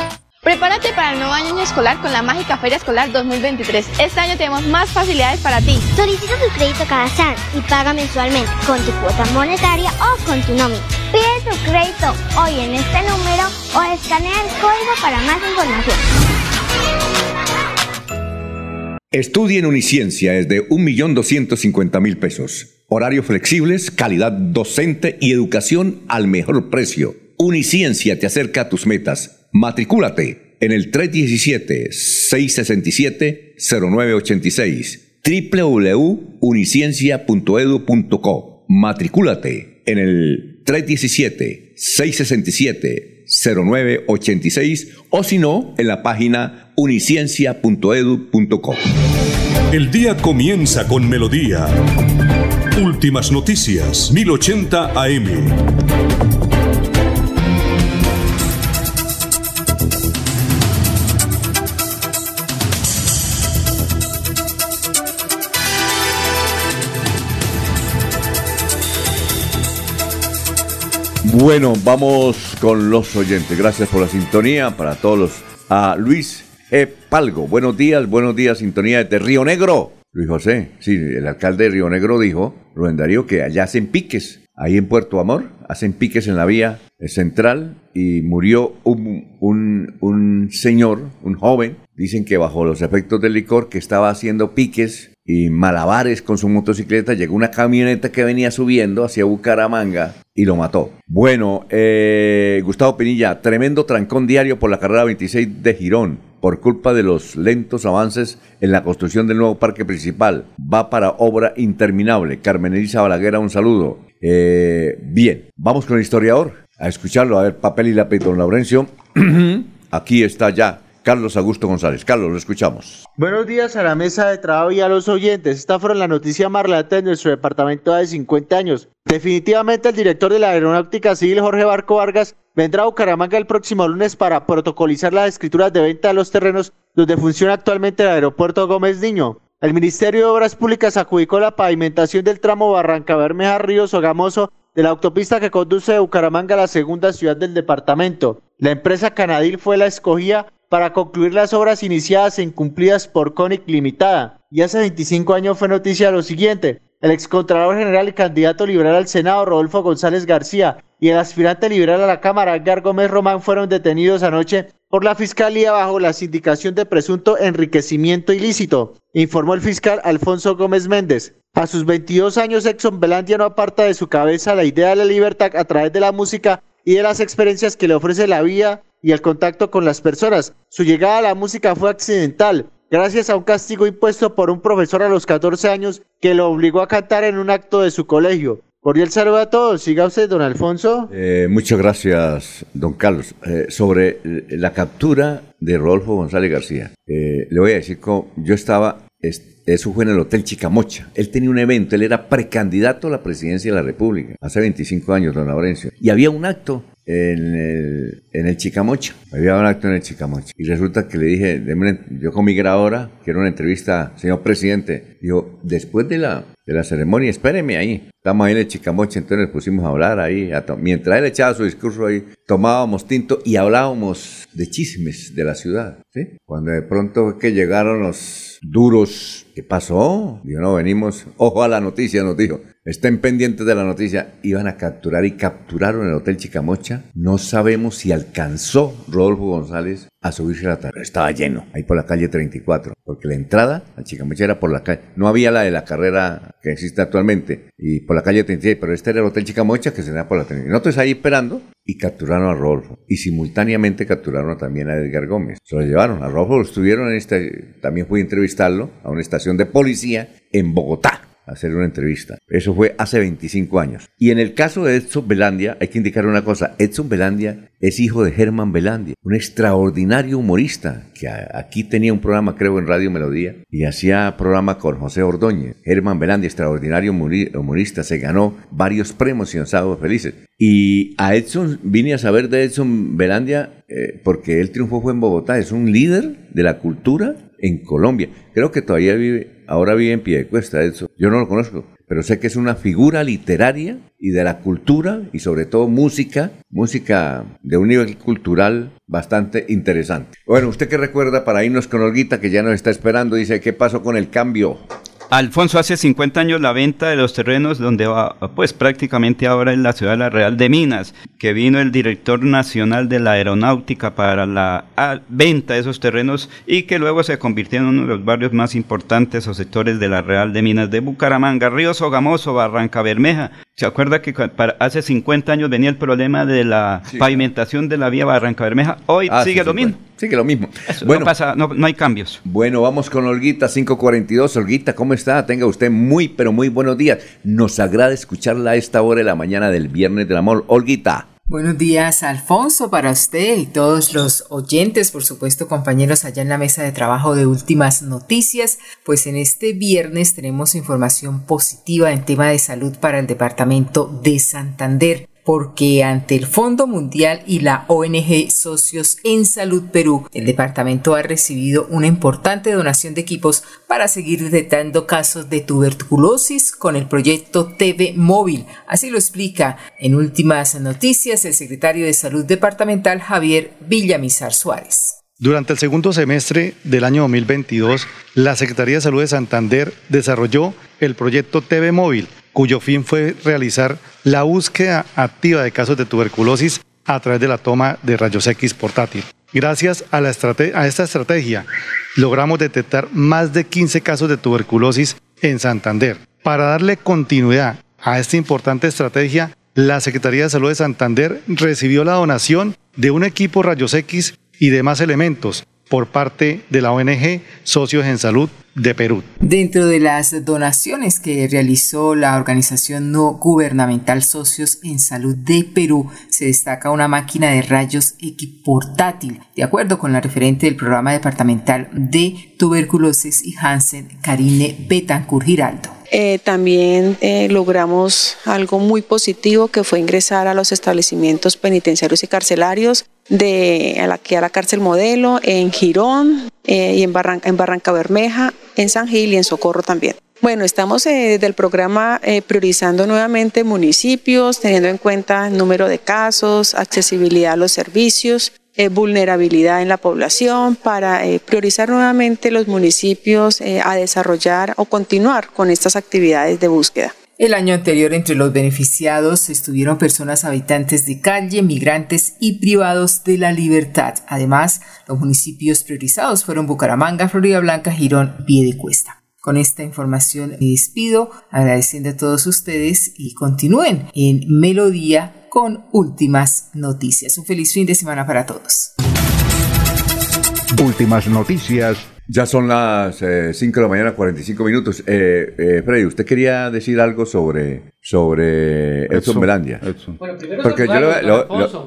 Prepárate para el nuevo año escolar con la mágica Feria Escolar 2023. Este año tenemos más facilidades para ti. Solicita tu crédito cada SAN y paga mensualmente con tu cuota monetaria o con tu nómina. Pide tu crédito hoy en este número o escanea el código para más información. Estudie en Uniciencia es de 1.250.000 pesos. Horarios flexibles, calidad docente y educación al mejor precio. Uniciencia te acerca a tus metas. Matricúlate en el 317-667-0986 www.uniciencia.edu.co Matricúlate en el 317-667-0986 o si no, en la página uniciencia.edu.co. El día comienza con melodía. Últimas noticias, 1080 AM. Bueno, vamos con los oyentes. Gracias por la sintonía para todos los. A Luis E. Palgo. Buenos días, buenos días, sintonía de Río Negro. Luis José, sí, el alcalde de Río Negro dijo, Rubén Darío, que allá hacen piques, ahí en Puerto Amor, hacen piques en la vía central y murió un, un, un señor, un joven, dicen que bajo los efectos del licor, que estaba haciendo piques y malabares con su motocicleta, llegó una camioneta que venía subiendo hacia Bucaramanga y lo mató. Bueno, eh, Gustavo Pinilla, tremendo trancón diario por la carrera 26 de Girón por culpa de los lentos avances en la construcción del nuevo parque principal. Va para obra interminable. Carmen Elisa Balaguer, un saludo. Eh, bien, vamos con el historiador a escucharlo. A ver, papel y lápiz, don Laurencio. Aquí está ya Carlos Augusto González. Carlos, lo escuchamos. Buenos días a la mesa de trabajo y a los oyentes. Esta fue la noticia más relata de nuestro departamento de 50 años. Definitivamente el director de la Aeronáutica Civil, Jorge Barco Vargas, vendrá a Bucaramanga el próximo lunes para protocolizar las escrituras de venta de los terrenos donde funciona actualmente el aeropuerto Gómez Niño. El Ministerio de Obras Públicas adjudicó la pavimentación del tramo Barranca Bermeja Río Sogamoso de la autopista que conduce de Bucaramanga a la segunda ciudad del departamento. La empresa Canadil fue la escogida para concluir las obras iniciadas e incumplidas por CONIC Limitada. Y hace 25 años fue noticia lo siguiente. El excontralor general y candidato liberal al Senado, Rodolfo González García, y el aspirante liberal a la Cámara, Edgar Gómez Román, fueron detenidos anoche por la Fiscalía bajo la sindicación de presunto enriquecimiento ilícito, informó el fiscal Alfonso Gómez Méndez. A sus 22 años, Exxon Belandia no aparta de su cabeza la idea de la libertad a través de la música y de las experiencias que le ofrece la vida y el contacto con las personas. Su llegada a la música fue accidental, gracias a un castigo impuesto por un profesor a los 14 años que lo obligó a cantar en un acto de su colegio. Cordial saludo a todos. Siga usted, don Alfonso. Eh, muchas gracias, don Carlos. Eh, sobre la captura de Rodolfo González García, eh, le voy a decir cómo yo estaba, eso fue en el Hotel Chicamocha. Él tenía un evento, él era precandidato a la presidencia de la República, hace 25 años, don Laurencio. Y había un acto en el, en el Chicamocha. Había un acto en el Chicamocha. Y resulta que le dije, yo con mi grabadora, quiero una entrevista, señor presidente. Dijo, después de la, de la ceremonia, espéreme ahí. Estamos ahí en el Chicamocha, entonces nos pusimos a hablar ahí. mientras él echaba su discurso ahí, tomábamos tinto y hablábamos de chismes de la ciudad. ¿sí? Cuando de pronto que llegaron los duros, ¿qué pasó? Dijo, no, venimos, ojo a la noticia, nos dijo. Estén pendientes de la noticia. Iban a capturar y capturaron el Hotel Chicamocha. No sabemos si alcanzó Rodolfo González a subirse a la tarde. Estaba lleno, ahí por la calle 34. Porque la entrada a Chicamocha era por la calle. No había la de la carrera que existe actualmente. Y por la calle 36. Pero este era el Hotel Chicamocha que se da por la 36. Nosotros ahí esperando y capturaron a Rodolfo. Y simultáneamente capturaron también a Edgar Gómez. Se lo llevaron. A Rodolfo lo estuvieron en este. También fui a entrevistarlo a una estación de policía en Bogotá hacer una entrevista. Eso fue hace 25 años. Y en el caso de Edson Belandia, hay que indicar una cosa. Edson Belandia es hijo de Germán Belandia, un extraordinario humorista que aquí tenía un programa, creo, en Radio Melodía y hacía programa con José Ordóñez. Germán Belandia, extraordinario humorista, se ganó varios premios y Sábados Felices. Y a Edson, vine a saber de Edson Belandia eh, porque él triunfó fue en Bogotá. Es un líder de la cultura en Colombia. Creo que todavía vive, ahora vive en Piedecuesta, eso. Yo no lo conozco, pero sé que es una figura literaria y de la cultura y sobre todo música, música de un nivel cultural bastante interesante. Bueno, ¿usted qué recuerda para irnos con Olguita que ya nos está esperando? Dice, ¿qué pasó con el cambio? Alfonso, hace 50 años la venta de los terrenos donde va, pues prácticamente ahora en la ciudad de la Real de Minas, que vino el director nacional de la aeronáutica para la ah, venta de esos terrenos y que luego se convirtió en uno de los barrios más importantes o sectores de la Real de Minas de Bucaramanga, Río Sogamoso, Barranca Bermeja. ¿Se acuerda que para hace 50 años venía el problema de la pavimentación de la vía Barranca Bermeja? Hoy ah, sigue lo mismo. Sigue lo mismo. bueno, no, pasa, no, no, hay cambios. Bueno, vamos con Olguita 542. Olguita, ¿cómo está? Tenga usted muy, pero muy buenos días. Nos agrada escucharla a esta hora de la mañana del Viernes del Amor. Olguita. Buenos días, Alfonso, para usted y todos los oyentes, por supuesto, compañeros allá en la mesa de trabajo de Últimas Noticias. Pues en este viernes tenemos información positiva en tema de salud para el departamento de Santander porque ante el Fondo Mundial y la ONG Socios en Salud Perú, el departamento ha recibido una importante donación de equipos para seguir detectando casos de tuberculosis con el proyecto TV Móvil. Así lo explica en últimas noticias el secretario de Salud Departamental Javier Villamizar Suárez. Durante el segundo semestre del año 2022, la Secretaría de Salud de Santander desarrolló el proyecto TV Móvil cuyo fin fue realizar la búsqueda activa de casos de tuberculosis a través de la toma de rayos X portátil. Gracias a, esta estrategia, logramos detectar más de 15 casos de tuberculosis en Santander. Para darle continuidad a esta importante estrategia, la Secretaría de Salud de Santander recibió la donación de un equipo rayos X y demás elementos por parte de la ONG Socios en Salud de Perú. Dentro de las donaciones que realizó la organización no gubernamental Socios en Salud de Perú, se destaca una máquina de rayos X portátil, de acuerdo con la referente del programa departamental de tuberculosis y Hansen, Karine Betancur Giraldo. Eh, también eh, logramos algo muy positivo que fue ingresar a los establecimientos penitenciarios y carcelarios de a la, a la cárcel modelo en Girón eh, y en Barranca, en Barranca Bermeja, en San Gil y en Socorro también. Bueno, estamos desde el programa priorizando nuevamente municipios, teniendo en cuenta el número de casos, accesibilidad a los servicios, eh, vulnerabilidad en la población, para eh, priorizar nuevamente los municipios eh, a desarrollar o continuar con estas actividades de búsqueda. El año anterior entre los beneficiados estuvieron personas habitantes de calle, migrantes y privados de la libertad. Además, los municipios priorizados fueron Bucaramanga, Florida Blanca, Girón, Piedecuesta. Con esta información me despido, agradeciendo a todos ustedes y continúen en Melodía con últimas noticias. Un feliz fin de semana para todos. Últimas noticias. Ya son las 5 eh, de la mañana, 45 minutos. Eh, eh, Freddy, ¿usted quería decir algo sobre, sobre Edson, Belandia? Bueno, primero Porque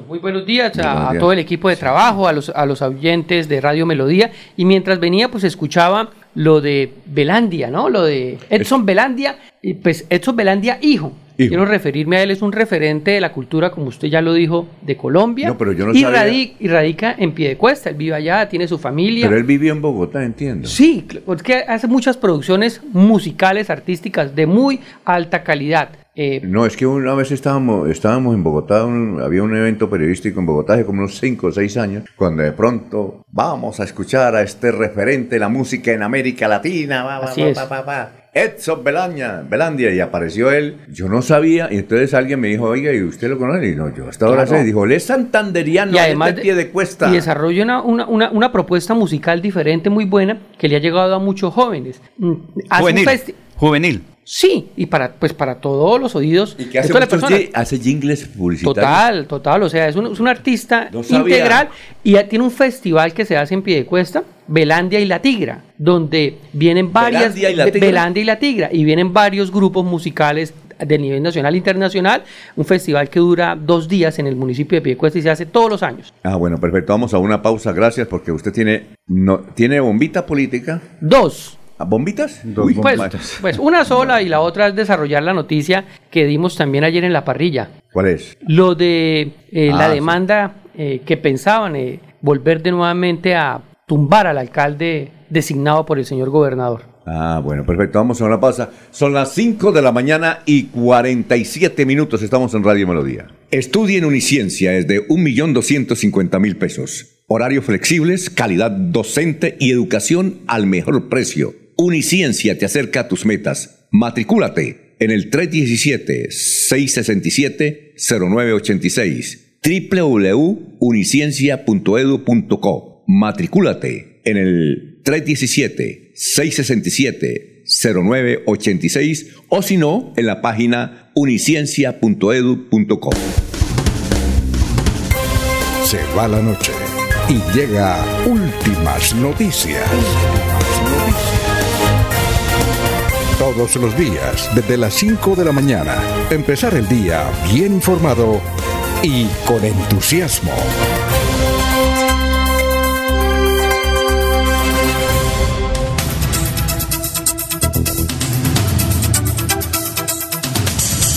Muy buenos días, a, todo el equipo de trabajo, a los, a los oyentes de Radio Melodía. Y mientras venía, pues escuchaba lo de Belandia, ¿no? Lo de Edson Belandia, y pues Edson Belandia, hijo. Quiero referirme a él, es un referente de la cultura, como usted ya lo dijo, de Colombia. No, pero yo no y, radica, y radica en pie de cuesta, él vive allá, tiene su familia. Pero él vivió en Bogotá, entiendo. Sí, es que hace muchas producciones musicales, artísticas, de muy alta calidad. Eh, no, es que una vez estábamos, estábamos en Bogotá, había un evento periodístico en Bogotá hace como unos 5 o 6 años, cuando de pronto vamos a escuchar a este referente de la música en América Latina, va, va, va, va, Edson Belaña, Belandia, y apareció él. Yo no sabía, y entonces alguien me dijo, oiga, ¿y usted lo conoce? Y no, yo hasta ahora sé. Dijo, él es santanderiano, y además de pie de cuesta. Y desarrolla una, una, una, propuesta musical diferente, muy buena, que le ha llegado a muchos jóvenes. Mm, juvenil. Juvenil. Sí, y para pues para todos los oídos ¿Y qué hace, de hace jingles publicitarios. Total, total, o sea, es un, es un artista integral y tiene un festival que se hace en Piedecuesta, Belandia y la Tigra, donde vienen varias Belandia y la Tigra, y, la Tigra, y vienen varios grupos musicales de nivel nacional e internacional, un festival que dura dos días en el municipio de Piedecuesta y se hace todos los años. Ah, bueno, perfecto. Vamos a una pausa, gracias, porque usted tiene, no, tiene bombita política. Dos. ¿Bombitas? Pues, pues, una sola y la otra es desarrollar la noticia que dimos también ayer en la parrilla. ¿Cuál es? Lo de eh, la ah, demanda eh, que pensaban eh, volver de nuevamente a tumbar al alcalde designado por el señor gobernador. Ah, bueno, perfecto. Vamos a una pausa. Son las 5 de la mañana y 47 minutos. Estamos en Radio Melodía. Estudie en Uniciencia es de 1.250.000 pesos. Horarios flexibles, calidad docente y educación al mejor precio. Uniciencia te acerca a tus metas. Matricúlate en el 317-667-0986 www.uniciencia.edu.co. Matricúlate en el 317-667-0986 o si no, en la página uniciencia.edu.co. Se va la noche y llega últimas noticias. Todos los días, desde las 5 de la mañana, empezar el día bien informado y con entusiasmo.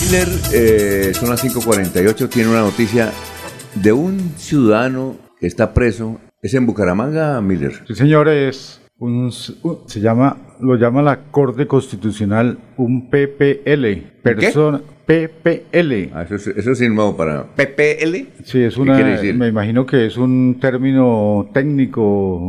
Miller, eh, son las 5.48, tiene una noticia de un ciudadano que está preso. ¿Es en Bucaramanga, Miller? Sí, señores se llama, lo llama la Corte Constitucional un PPL, persona PPL. Ah, eso, es, nuevo para PPL. Sí, es una, me imagino que es un término técnico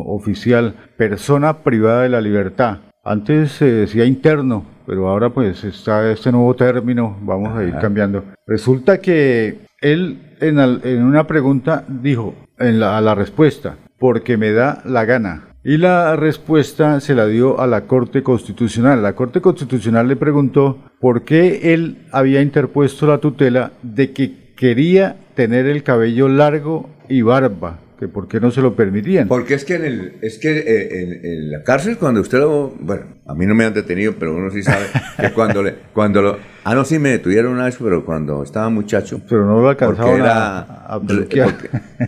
oficial, persona privada de la libertad. Antes se decía interno, pero ahora pues está este nuevo término, vamos a ir cambiando. Resulta que él en, en una pregunta dijo en la, a la respuesta, porque me da la gana. Y la respuesta se la dio a la Corte Constitucional. La Corte Constitucional le preguntó por qué él había interpuesto la tutela de que quería tener el cabello largo y barba que por qué no se lo permitían. Porque es que en el, es que eh, en, la cárcel cuando usted lo, bueno, a mí no me han detenido, pero uno sí sabe que cuando le, cuando lo, ah no sí me detuvieron una vez, pero cuando estaba muchacho. Pero no lo alcanzaron a,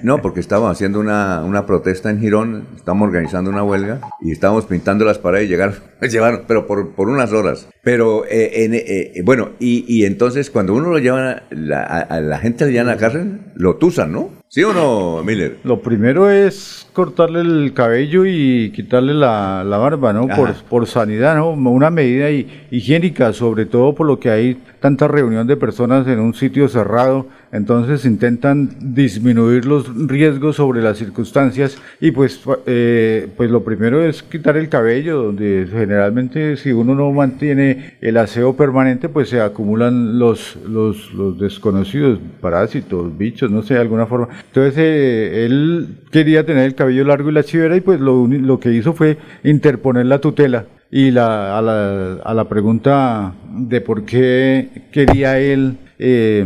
No, porque estábamos haciendo una, una protesta en Girón, estábamos organizando una huelga y estábamos pintando las paredes, llegar, llevar, pero por, por unas horas. Pero eh, en, eh, bueno, y, y, entonces cuando uno lo lleva, la, a, la gente le llevan a la cárcel, lo tusan, ¿no? ¿Sí o no, Miller? Lo primero es cortarle el cabello y quitarle la, barba, ¿no? Por, por, sanidad, ¿no? Una medida higiénica, sobre todo por lo que hay tanta reunión de personas en un sitio cerrado entonces intentan disminuir los riesgos sobre las circunstancias y pues, eh, pues lo primero es quitar el cabello, donde generalmente si uno no mantiene el aseo permanente, pues se acumulan los, los, los desconocidos, parásitos, bichos, no sé, de alguna forma. Entonces eh, él quería tener el cabello largo y la chivera y pues lo, lo que hizo fue interponer la tutela. Y la, a, la, a la pregunta de por qué quería él eh,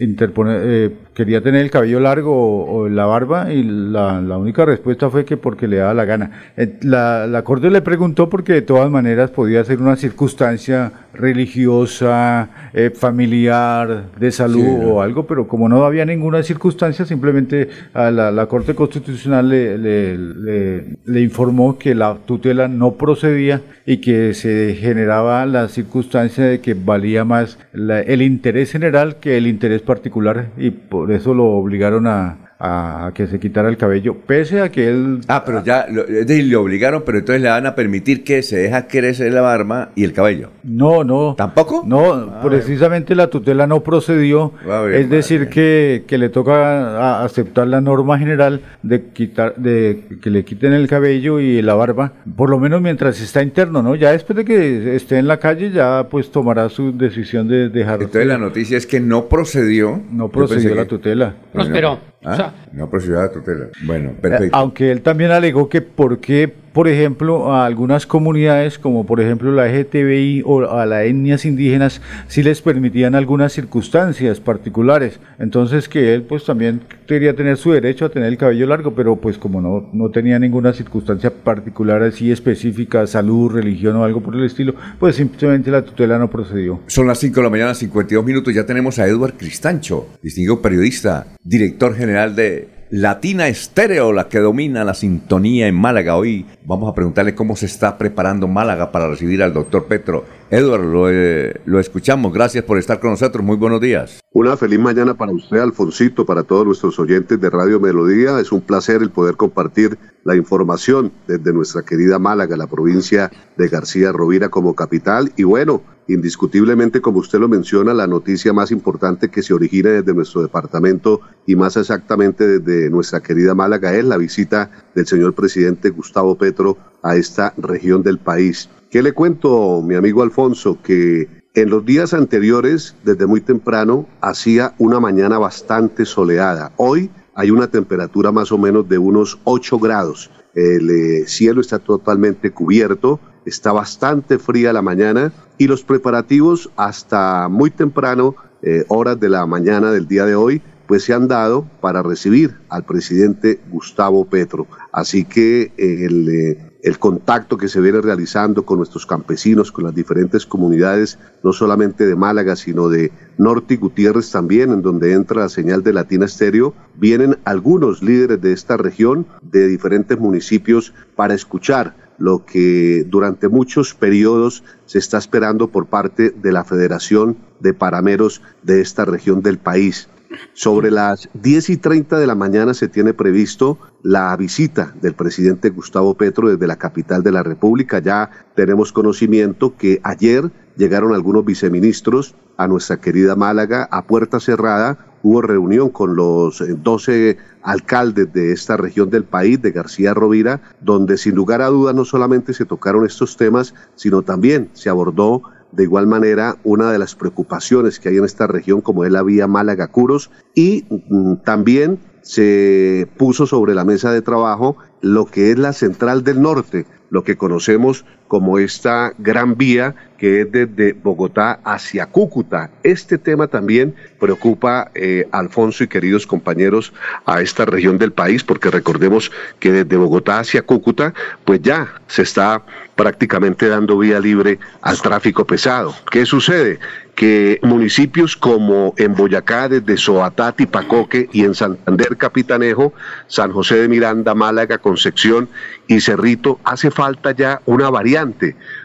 interponer, eh, quería tener el cabello largo o, la barba y la, única respuesta fue que porque le daba la gana. Eh, la, la Corte le preguntó porque de todas maneras podía ser una circunstancia religiosa, eh, familiar, de salud o algo, pero como no había ninguna circunstancia, simplemente a la, Corte Constitucional le, le, informó que la tutela no procedía y que se generaba la circunstancia de que valía más el interés general que el interés particular y por eso lo obligaron a, a, que se quitara el cabello, pese a que él... Ah, pero ya, lo, le obligaron, pero entonces le van a permitir que se deja crecer la barba y el cabello. No, no. ¿Tampoco? No, ah, precisamente la tutela no procedió, es decir, que, que, le toca aceptar la norma general de quitar, de que le quiten el cabello y la barba, por lo menos mientras está interno, ¿no? Ya después de que esté en la calle, ya pues tomará su decisión de dejar... Entonces la noticia es que no procedió. No procedió la tutela. Prosperó. ¿Ah? no procedió la tutela. Bueno, perfecto. Eh, aunque él también alegó que por qué por ejemplo, a algunas comunidades, como por ejemplo la LGTBI o a las etnias indígenas, sí les permitían algunas circunstancias particulares. Entonces que él pues también quería tener su derecho a tener el cabello largo, pero pues como no, no tenía ninguna circunstancia particular así específica, salud, religión o algo por el estilo, pues simplemente la tutela no procedió. Son las 5 de la mañana, 52 minutos, ya tenemos a Eduard Cristancho, distinguido periodista, director general de Latina Estéreo, la que domina la sintonía en Málaga. Hoy vamos a preguntarle cómo se está preparando Málaga para recibir al doctor Petro. Edward, lo, eh, lo, escuchamos. Gracias por estar con nosotros. Muy buenos días. Una feliz mañana para usted, Alfonsito, para todos nuestros oyentes de Radio Melodía. Es un placer el poder compartir la información desde nuestra querida Málaga, la provincia de García Rovira como capital. Y bueno, indiscutiblemente, como usted lo menciona, la noticia más importante que se origina desde nuestro departamento y más exactamente desde nuestra querida Málaga es la visita del señor presidente Gustavo Petro a esta región del país. ¿Qué le cuento, mi amigo Alfonso? Que en los días anteriores, desde muy temprano, hacía una mañana bastante soleada. Hoy hay una temperatura más o menos de unos 8 grados. El eh, cielo está totalmente cubierto, está bastante fría la mañana y los preparativos hasta muy temprano, eh, horas de la mañana del día de hoy, pues se han dado para recibir al presidente Gustavo Petro. Así que el, eh, el contacto que se viene realizando con nuestros campesinos, con las diferentes comunidades, no solamente de Málaga, sino de Norte y Gutiérrez también, en donde entra la señal de Latina Estéreo, vienen algunos líderes de esta región, de diferentes municipios, para escuchar lo que durante muchos periodos se está esperando por parte de la Federación de Parameros de esta región del país. Sobre las 10 y 30 de la mañana se tiene previsto la visita del presidente Gustavo Petro desde la capital de la República. Ya tenemos conocimiento que ayer llegaron algunos viceministros a nuestra querida Málaga a puerta cerrada. Hubo reunión con los 12 eh, alcaldes de esta región del país, de García Rovira, donde sin lugar a dudas no solamente se tocaron estos temas, sino también se abordó de igual manera, una de las preocupaciones que hay en esta región, como es la vía Málaga-Curos, y mm, también se puso sobre la mesa de trabajo lo que es la central del norte, lo que conocemos como esta gran vía que es desde Bogotá hacia Cúcuta. Este tema también preocupa, eh, Alfonso y queridos compañeros, a esta región del país, porque recordemos que desde Bogotá hacia Cúcuta, pues ya se está prácticamente dando vía libre al tráfico pesado. ¿Qué sucede? que municipios como en Boyacá, desde Soatá, Tipacoque y en Santander, Capitanejo, San José de Miranda, Málaga, Concepción y Cerrito, hace falta ya una variante,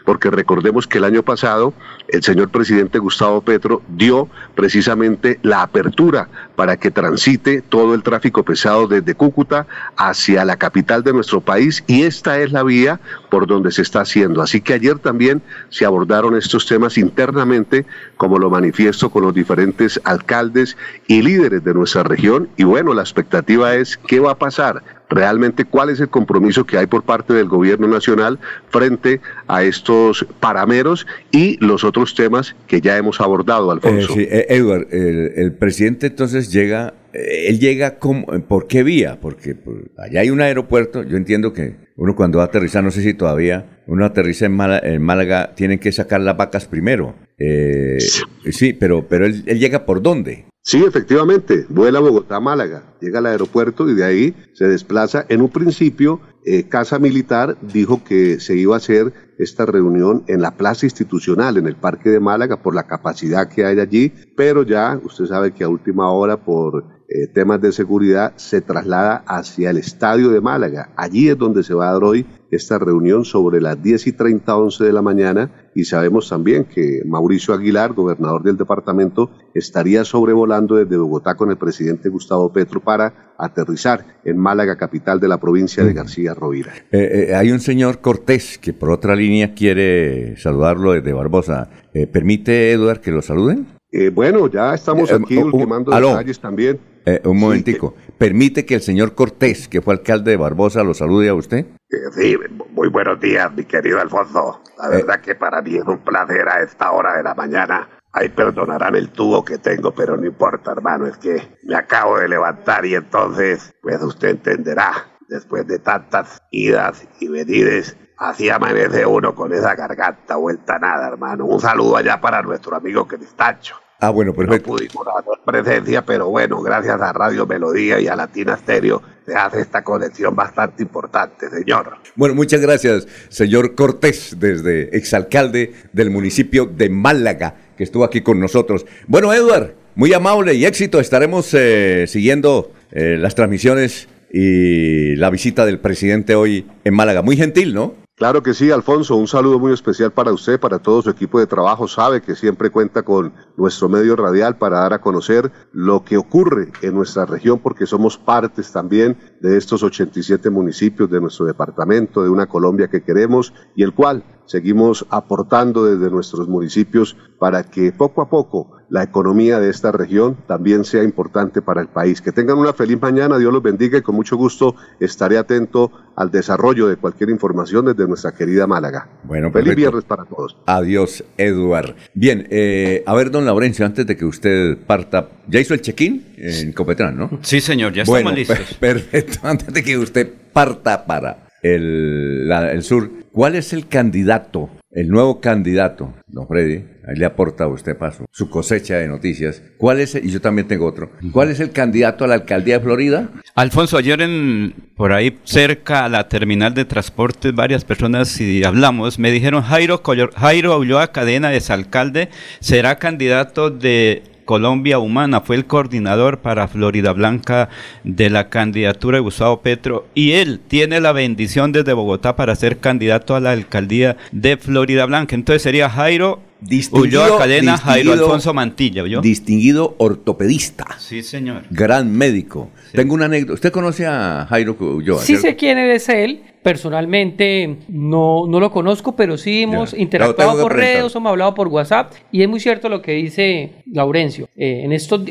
porque recordemos que el año pasado el señor presidente Gustavo Petro dio precisamente la apertura para que transite todo el tráfico pesado desde Cúcuta hacia la capital de nuestro país y esta es la vía por donde se está haciendo. Así que ayer también se abordaron estos temas internamente, como lo manifiesto con los diferentes alcaldes y líderes de nuestra región y bueno, la expectativa es qué va a pasar realmente cuál es el compromiso que hay por parte del gobierno nacional frente a estos parameros y los otros temas que ya hemos abordado, Alfonso. Eh, eh, Edward, el, presidente entonces llega, eh, él llega por qué vía, porque pues, allá hay un aeropuerto, yo entiendo que uno cuando va a aterrizar, no sé si todavía, uno aterriza en, en Málaga, tienen que sacar las vacas primero. sí. pero, pero él, llega por dónde? Sí, efectivamente, vuela Bogotá-Málaga, llega al aeropuerto y de ahí se desplaza. En un principio, eh, Casa Militar dijo que se iba a hacer esta reunión en la plaza institucional, en el Parque de Málaga, por la capacidad que hay allí, pero ya usted sabe que a última hora, por eh, temas de seguridad, se traslada hacia el Estadio de Málaga. Allí es donde se va a dar hoy esta reunión sobre las 10 y 30, 11 de la mañana y sabemos también que Mauricio Aguilar, gobernador del departamento, estaría sobrevolando desde Bogotá con el presidente Gustavo Petro para aterrizar en Málaga, capital de la provincia de García Rovira. Eh, eh, hay un señor Cortés que por otra línea quiere saludarlo desde Barbosa. Eh, ¿Permite, Eduard, que lo saluden? bueno, ya estamos aquí ultimando detalles también. Un momentico. ¿Permite que el señor Cortés, que fue alcalde de Barbosa, lo salude a usted? Sí, muy buenos días, mi querido Alfonso. La eh. verdad que para mí es un placer a esta hora de la mañana. Ahí perdonarán el tubo que tengo, pero no importa, hermano. Es que me acabo de levantar y entonces, pues usted entenderá, después de tantas idas y venidas, así amanece uno con esa garganta vuelta nada, hermano. Un saludo allá para nuestro amigo Cristacho. Ah, bueno, perfecto. No pudimos dar presencia, pero bueno, gracias a Radio Melodía y a Latina Stereo se hace esta conexión bastante importante, señor. Bueno, muchas gracias, señor Cortés, desde exalcalde del municipio de Málaga, que estuvo aquí con nosotros. Bueno, Edward, muy amable y éxito. Estaremos eh, siguiendo eh, las transmisiones y la visita del presidente hoy en Málaga. Muy gentil, ¿no? Claro que sí, Alfonso, un saludo muy especial para usted, para todo su equipo de trabajo. Sabe que siempre cuenta con nuestro medio radial para dar a conocer lo que ocurre en nuestra región, porque somos partes también de estos 87 municipios de nuestro departamento, de una Colombia que queremos y el cual seguimos aportando desde nuestros municipios para que poco a poco la economía de esta región también sea importante para el país. Que tengan una feliz mañana, Dios los bendiga y con mucho gusto estaré atento al desarrollo de cualquier información desde nuestra querida Málaga. Bueno, feliz viernes para todos. Adiós, Eduard. Bien, eh, a ver, don Laurencio, antes de que usted parta, ¿ya hizo el check-in en Copetrán, no? Sí, señor, ya estamos listos. Perfecto, antes de que usted parta para el, el sur, ¿cuál es el candidato, el nuevo candidato, don Freddy? Ahí le aporta a usted paso su cosecha de noticias. ¿Cuál es, y yo también tengo otro, cuál es el candidato a la alcaldía de Florida? Alfonso, ayer en, por ahí cerca a la terminal de transportes, varias personas, si hablamos, me dijeron Jairo, Jairo Ulloa Cadena, es alcalde, será candidato de Colombia Humana, fue el coordinador para Florida Blanca de la candidatura de Gustavo Petro y él tiene la bendición desde Bogotá para ser candidato a la alcaldía de Florida Blanca. Entonces sería Jairo Distinguido, Cadena, Jairo Alfonso Mantilla, Distinguido ortopedista. Sí, señor. Gran médico. Tengo una anécdota. ¿Usted conoce a Jairo Ulloa? Sí sé quién es él. Personalmente no, no lo conozco, pero sí hemos interactuado por redes, hemos hablado por WhatsApp y es muy cierto lo que dice Laurencio. Eh, en estos,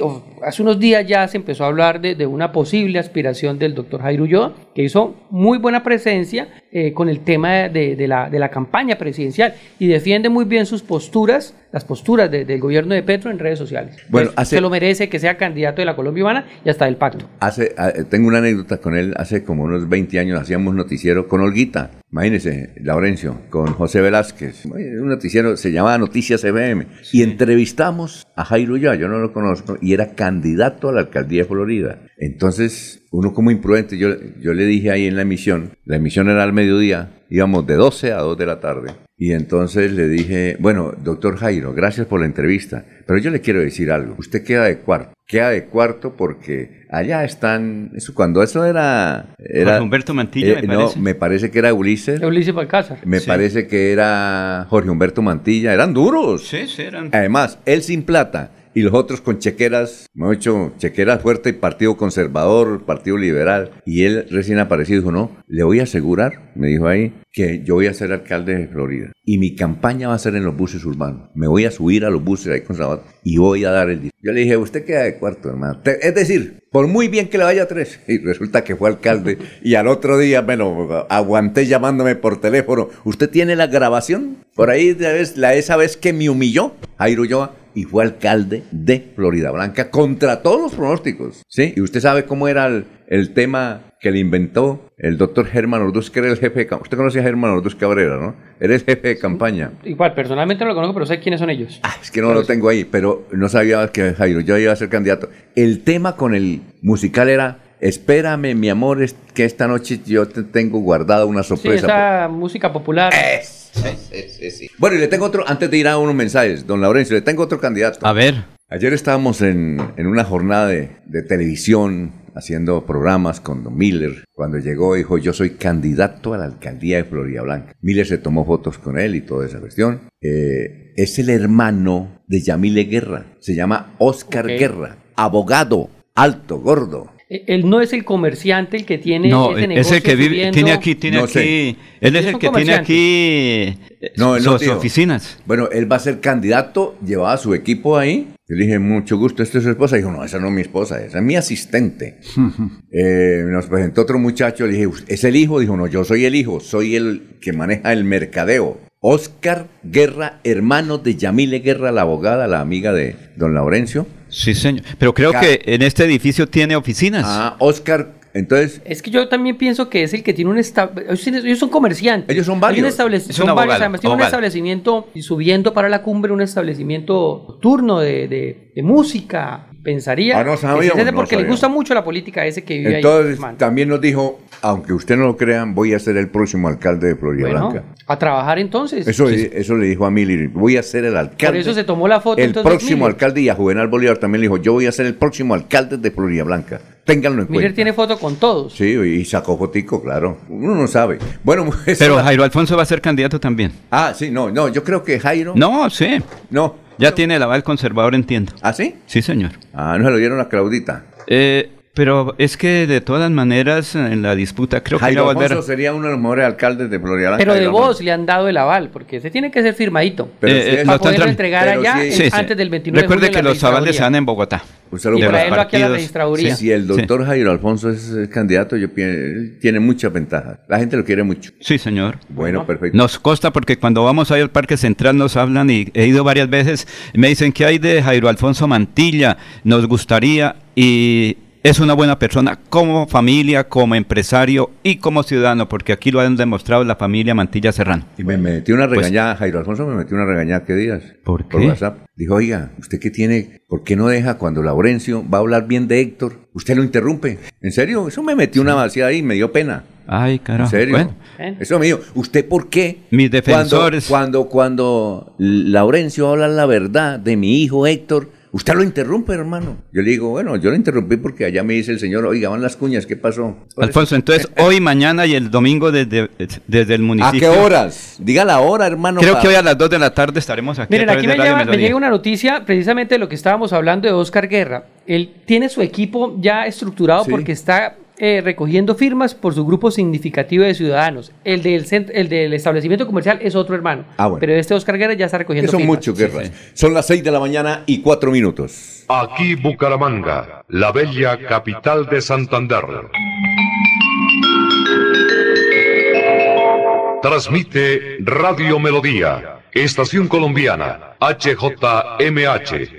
hace unos días ya se empezó a hablar de, una posible aspiración del doctor Jairo Ulloa, que hizo muy buena presencia eh, con el tema de, la, de la campaña presidencial y defiende muy bien sus posturas las posturas del gobierno de Petro en redes sociales. Bueno, pues, se lo merece que sea candidato de la Colombia Humana y hasta del pacto. Hace, tengo una anécdota con él, hace como unos 20 años hacíamos noticiero con Olguita, imagínese, Laurencio, con José Velázquez, un noticiero, se llamaba Noticias CBM, y entrevistamos a Jairo Ya, yo no lo conozco, y era candidato a la alcaldía de Florida. Entonces, uno como imprudente, yo, yo le dije ahí en la emisión, la emisión era al mediodía, íbamos de 12 a 2 de la tarde, y entonces le dije, bueno, doctor Jairo, gracias por la entrevista, pero yo le quiero decir algo. Usted queda de cuarto. Queda de cuarto porque allá están. Eso, cuando eso era. era Jorge Humberto Mantilla, eh, me parece. No, me parece que era Ulises. Ulises Balcázar. Me parece que era Jorge Humberto Mantilla. Eran duros. Sí, sí, eran. Además, él sin plata y los otros con chequeras, hemos hecho chequeras fuerte, Partido Conservador, Partido Liberal, y él recién aparecido dijo, no, le voy a asegurar, me dijo ahí, que yo voy a ser alcalde de Florida y mi campaña va a ser en los buses urbanos. Me voy a subir a los buses ahí conservadores y voy a dar el discurso. Yo le dije, usted queda de cuarto, hermano. Es decir, por muy bien que le vaya a tres. Y resulta que fue alcalde y al otro día, bueno, aguanté llamándome por teléfono. ¿Usted tiene la grabación? Por ahí la esa vez que me humilló Jairo Ulloa y fue alcalde de Florida Blanca contra todos los pronósticos. ¿Sí? Y usted sabe cómo era el, tema que le inventó el doctor Germán Orduz, que era el jefe de Usted conoce a Germán Orduz Cabrera, ¿no? Eres jefe de campaña. Igual, personalmente no lo conozco, pero sé quiénes son ellos. Ah, es que no lo tengo ahí, pero no sabía que Jairo, yo iba a ser candidato. El tema con el musical era Espérame, mi amor, es que esta noche yo te tengo guardada una sorpresa. Sí, esa música popular. Sí, sí, bueno, y le tengo otro, antes de ir a unos mensajes, don Laurencio, le tengo otro candidato. A ver. Ayer estábamos en, en una jornada de, de, televisión haciendo programas con Don Miller. Cuando llegó dijo, yo soy candidato a la alcaldía de Florida Blanca. Miller se tomó fotos con él y toda esa cuestión. Eh, es el hermano de Yamile Guerra. Se llama Oscar okay. Guerra, abogado, alto, gordo. Él no es el comerciante el que tiene no, ese negocio es el que vive, subiendo. tiene aquí, tiene No aquí, sé. él es el que tiene aquí eh, No, él no sus oficinas. Bueno, él va a ser candidato, llevaba a su equipo ahí. Yo le dije, mucho gusto, ¿esta es su esposa? Dijo, no, esa no es mi esposa, esa es mi asistente. Eh, nos presentó otro muchacho, le dije, ¿es el hijo? Dijo, no, yo soy el hijo, soy el que maneja el mercadeo. Oscar Guerra, hermano de Yamile Guerra, la abogada, la amiga de don Laurencio. Sí, señor. Pero creo que en este edificio tiene oficinas. Ah, Oscar, entonces, Es que yo también pienso que es el que tiene un esta- ellos, son comerciantes. Ellos son Hay varios. Es son un varios, además tiene un establecimiento y subiendo para la cumbre un establecimiento nocturno de, de- de música. Pensaría Ah, no que sabíamos, es ese no porque le gusta mucho la política ese que vive ahí. entonces también nos dijo, aunque usted no lo crean, voy a ser el próximo alcalde de Florida Bueno, Blanca. a trabajar entonces. Eso, eso le dijo a Miller, voy a ser el alcalde. Por eso se tomó la foto El entonces, próximo Miller. alcalde y a Juvenal Bolívar también le dijo, yo voy a ser el próximo alcalde de Florida Blanca. Ténganlo en Miller cuenta. tiene foto con todos. Sí, y sacó fotico, claro. Uno no sabe. Bueno, esa Pero Jairo Alfonso va a ser candidato también. Ah, sí, no, no, yo creo que Jairo... No, sí. No. Ya tiene el aval conservador, entiendo. ¿Ah, sí? Sí, señor. Ah, no se lo dieron a Claudita. Eh, pero es que de todas maneras en la disputa creo que Jairo va a volver. Sería uno de los mejores alcaldes de Florida. Pero de vos le han dado el aval, porque ese tiene que ser firmadito. Pero Eh, si eh, es- para entregar pero allá sí. antes del 29 de Recuerde julio que los avales se dan en Bogotá. Un saludo Y para traerlo los aquí a la registraduría. Si el doctor Jairo Alfonso es el candidato, yo tiene muchas ventajas. La gente lo quiere mucho. Sí, señor. Bueno, perfecto. Nos consta porque cuando vamos ahí al Parque Central nos hablan y he ido varias veces, me dicen que hay de Jairo Alfonso Mantilla, nos gustaría y es una buena persona como familia, como empresario y como ciudadano, porque aquí lo han demostrado la familia Mantilla Serrano. Y me metió una Pues- regañada, Jairo Alfonso me metió una regañada, ¿qué días? ¿Por Por qué? WhatsApp. Dijo, oiga, ¿usted qué tiene? ¿Por qué no deja cuando Laurencio va a hablar bien de Héctor? Usted lo interrumpe. ¿En serio? Eso me metió una vacía ahí, me dio pena. Ay, ¿En carajo. serio? Bueno, Eso mío. ¿Usted por qué? Mis Cuando, defensores. cuando, cuando Laurencio habla la verdad de mi hijo Héctor, usted lo interrumpe, hermano. Yo le digo, bueno, yo lo interrumpí porque allá me dice el señor, oiga, van las cuñas, ¿qué pasó? Alfonso, entonces hoy, mañana y el domingo desde, desde el ¿A municipio. qué horas? Diga la hora, hermano. Creo que hoy a las 2 de la tarde estaremos aquí. Miren, a aquí me, de Radio lleva- me llega una noticia precisamente de lo que estábamos hablando de Oscar Guerra. Él tiene su equipo ya estructurado Sí. porque está eh, recogiendo firmas por su grupo significativo de ciudadanos. El del, el del establecimiento comercial es otro hermano. Ah, bueno. Pero este Oscar Guerra ya está recogiendo son firmas. muchos guerras. Son las 6 de la mañana y 4 minutos. Aquí Bucaramanga, la bella capital de Santander. Transmite Radio Melodía, Estación Colombiana, HJMH,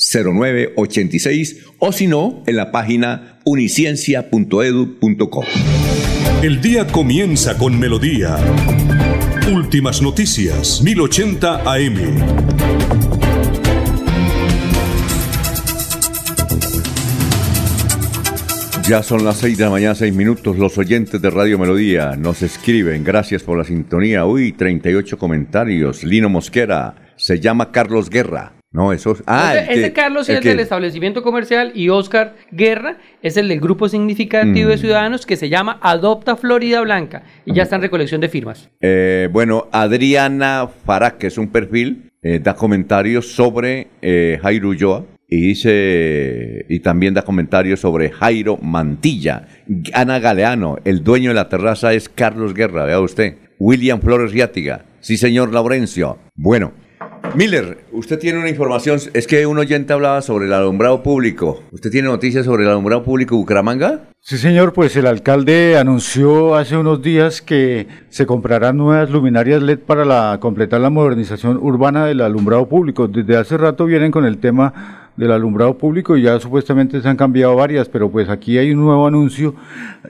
0986 o si no, en la página uniciencia.edu.co. El día comienza con melodía. Últimas noticias, 1080 AM. Ya son las 6 de la mañana, 6 minutos. Los oyentes de Radio Melodía nos escriben. Gracias por la sintonía. Uy, 38 comentarios. Lino Mosquera. Se llama Carlos Guerra. No, eso es. Ah, ese, Carlos es el, del establecimiento comercial y Oscar Guerra es el del grupo significativo de mm. ciudadanos que se llama Adopta Florida Blanca y ya está en recolección de firmas. Eh, bueno, Adriana Farah, que es un perfil, eh, da comentarios sobre eh, Jairo Ulloa y dice y también da comentarios sobre Jairo Mantilla. Ana Galeano, el dueño de la terraza es Carlos Guerra, vea usted. William Flores Riátiga, sí señor Laurencio. Bueno, Miller, usted tiene una información, es que un oyente hablaba sobre el alumbrado público. ¿Usted tiene noticias sobre el alumbrado público Bucaramanga? Sí, señor, pues el alcalde anunció hace unos días que se comprarán nuevas luminarias LED para completar la modernización urbana del alumbrado público. Desde hace rato vienen con el tema del alumbrado público y ya supuestamente se han cambiado varias, pero pues aquí hay un nuevo anuncio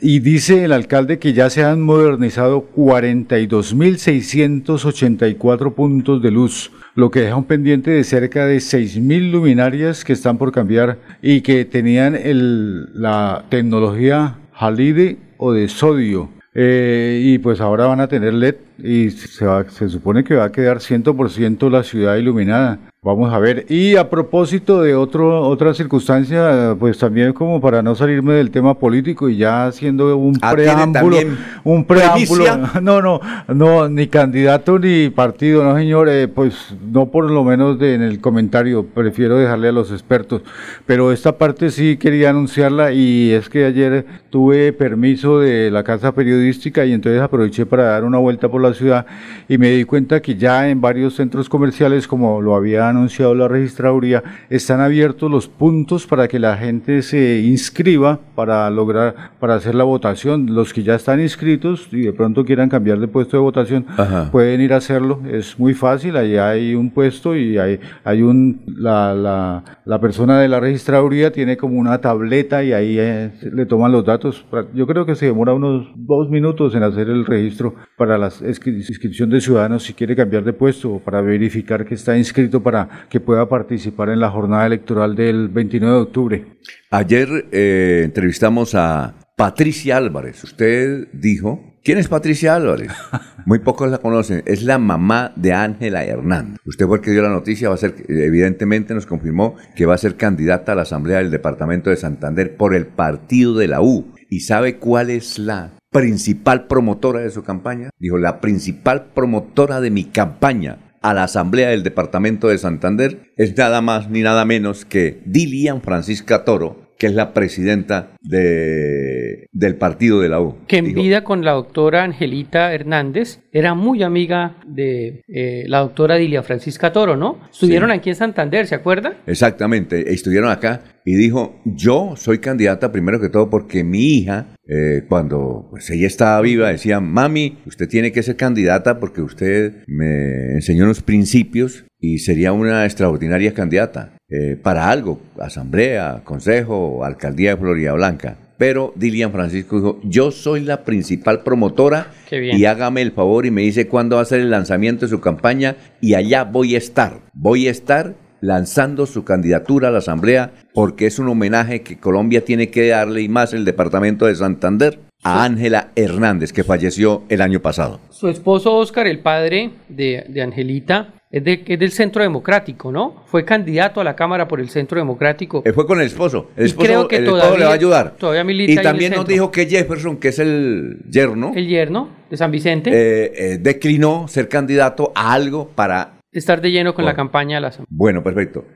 y dice el alcalde que ya se han modernizado 42.684 puntos de luz, lo que deja un pendiente de cerca de 6.000 luminarias que están por cambiar y que tenían el, la tecnología Halide o de sodio. Eh, y pues ahora van a tener LED y se, se supone que va a quedar 100% la ciudad iluminada. Vamos a ver. Y a propósito de otro, otra circunstancia, pues también como para no salirme del tema político y ya haciendo un ah, preámbulo, un preámbulo, no, no, no, ni candidato ni partido, no señor, eh, pues no por lo menos de, en el comentario, prefiero dejarle a los expertos. Pero esta parte sí quería anunciarla y es que ayer tuve permiso de la casa periodística y entonces aproveché para dar una vuelta por la ciudad y me di cuenta que ya en varios centros comerciales, como lo había anunciado la registraduría, están abiertos los puntos para que la gente se inscriba para lograr, para hacer la votación. Los que ya están inscritos y de pronto quieran cambiar de puesto de votación, pueden ir a hacerlo. Es muy fácil, ahí hay un puesto y hay, hay un, la, la, la persona de la registraduría tiene como una tableta y ahí eh, le toman los datos. Yo creo que se demora unos dos minutos en hacer el registro para la inscripción de ciudadanos si quiere cambiar de puesto o para verificar que está inscrito para que pueda participar en la jornada electoral del 29 de octubre. Ayer eh, entrevistamos a Patricia Álvarez. Usted dijo, ¿quién es Patricia Álvarez? Muy pocos la conocen. Es la mamá de Ángela Hernández. Usted fue el que dio la noticia, va a ser, evidentemente nos confirmó que va a ser candidata a la Asamblea del Departamento de Santander por el partido de la U. ¿Y sabe cuál es la principal promotora de su campaña? Dijo, la principal promotora de mi campaña a la Asamblea del Departamento de Santander es nada más ni nada menos que Dilian Francisca Toro, que es la presidenta de, del partido de la U. Que en vida con la doctora Angelita Hernández era muy amiga de eh, la doctora Dilia Francisca Toro, ¿no? Estuvieron aquí en Santander, ¿se acuerda? Exactamente, estuvieron acá y dijo, yo soy candidata primero que todo porque mi hija, eh, cuando pues, ella estaba viva, decía, mami, usted tiene que ser candidata porque usted me enseñó unos principios y sería una extraordinaria candidata. Eh, para algo, asamblea, consejo, alcaldía de Florida Blanca. Pero Dilian Francisco dijo, yo soy la principal promotora y hágame el favor y me dice cuándo va a ser el lanzamiento de su campaña y allá voy a estar. Voy a estar lanzando su candidatura a la Asamblea porque es un homenaje que Colombia tiene que darle y más el departamento de Santander a Ángela Hernández que falleció el año pasado. Su esposo Oscar, el padre de, de Angelita, es, del Centro Democrático, ¿no? Fue candidato a la Cámara por el Centro Democrático. Eh, fue con el esposo. El esposo, creo que todavía, le va a ayudar. Todavía milita y también nos dijo que Jefferson, que es el yerno. El yerno de San Vicente. Eh, eh, declinó ser candidato a algo para estar de lleno con la campaña de la Bueno, perfecto.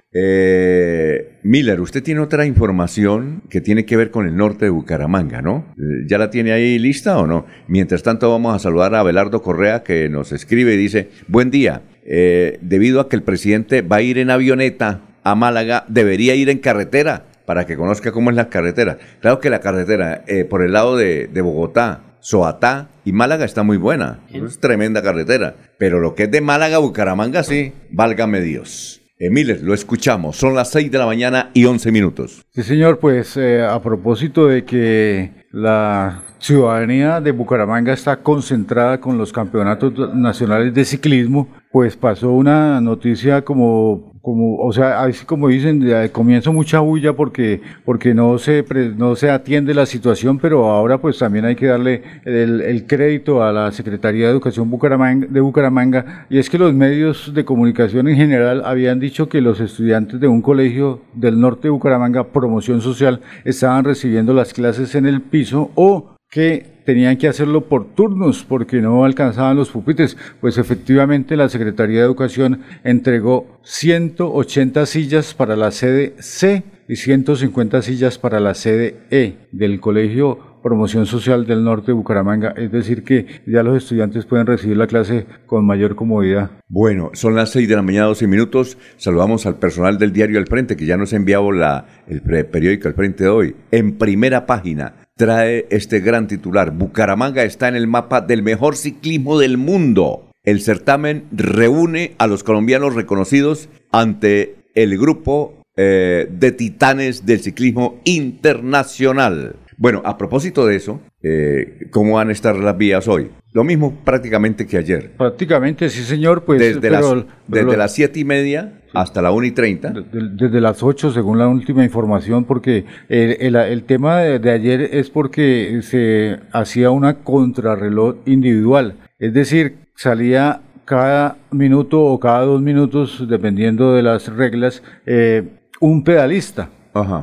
Miller, usted tiene otra información que tiene que ver con el norte de Bucaramanga, ¿no? ¿Ya la tiene ahí lista o no? Mientras tanto, vamos a saludar a Abelardo Correa que nos escribe y dice, buen día. Eh, debido a que el presidente va a ir en avioneta a Málaga, debería ir en carretera para que conozca cómo es la carretera. Claro que la carretera eh, por el lado de, Bogotá, Soatá y Málaga está muy buena. Es tremenda carretera. Pero lo que es de Málaga a Bucaramanga, sí, válgame Dios. Miller, lo escuchamos. Son las 6 de la mañana y 11 minutos. Sí, señor, pues a propósito de que la ciudadanía de Bucaramanga está concentrada con los campeonatos nacionales de ciclismo, pues pasó una noticia como, como o sea, así como dicen, comienzo mucha bulla porque, porque no, se, no se atiende la situación, pero ahora pues también hay que darle el, crédito a la Secretaría de Educación Bucaramanga, de Bucaramanga, y es que los medios de comunicación en general habían dicho que los estudiantes de un colegio del norte de Bucaramanga, promoción social, estaban recibiendo las clases en el piso o que tenían que hacerlo por turnos porque no alcanzaban los pupitres. Pues efectivamente la Secretaría de Educación entregó 180 sillas para la sede C y 150 sillas para la sede E del Colegio Promoción Social del Norte de Bucaramanga, es decir, que ya los estudiantes pueden recibir la clase con mayor comodidad. Bueno, son las 6 de la mañana, 12 minutos. Saludamos al personal del diario El Frente, que ya nos ha enviado la, el periódico El Frente de hoy. En primera página, trae este gran titular. Bucaramanga está en el mapa del mejor ciclismo del mundo. El certamen reúne a los colombianos reconocidos ante el grupo eh, de titanes del ciclismo internacional. Bueno, a propósito de eso, eh, ¿cómo van a estar las vías hoy? Lo mismo prácticamente que ayer. Prácticamente, sí, señor. Pues, desde, las, desde las siete y media hasta la 1 y 30. Desde, las 8, según la última información, porque el, el, tema de, ayer es porque se hacía una contrarreloj individual. Es decir, salía cada minuto o cada dos minutos, dependiendo de las reglas, eh, un pedalista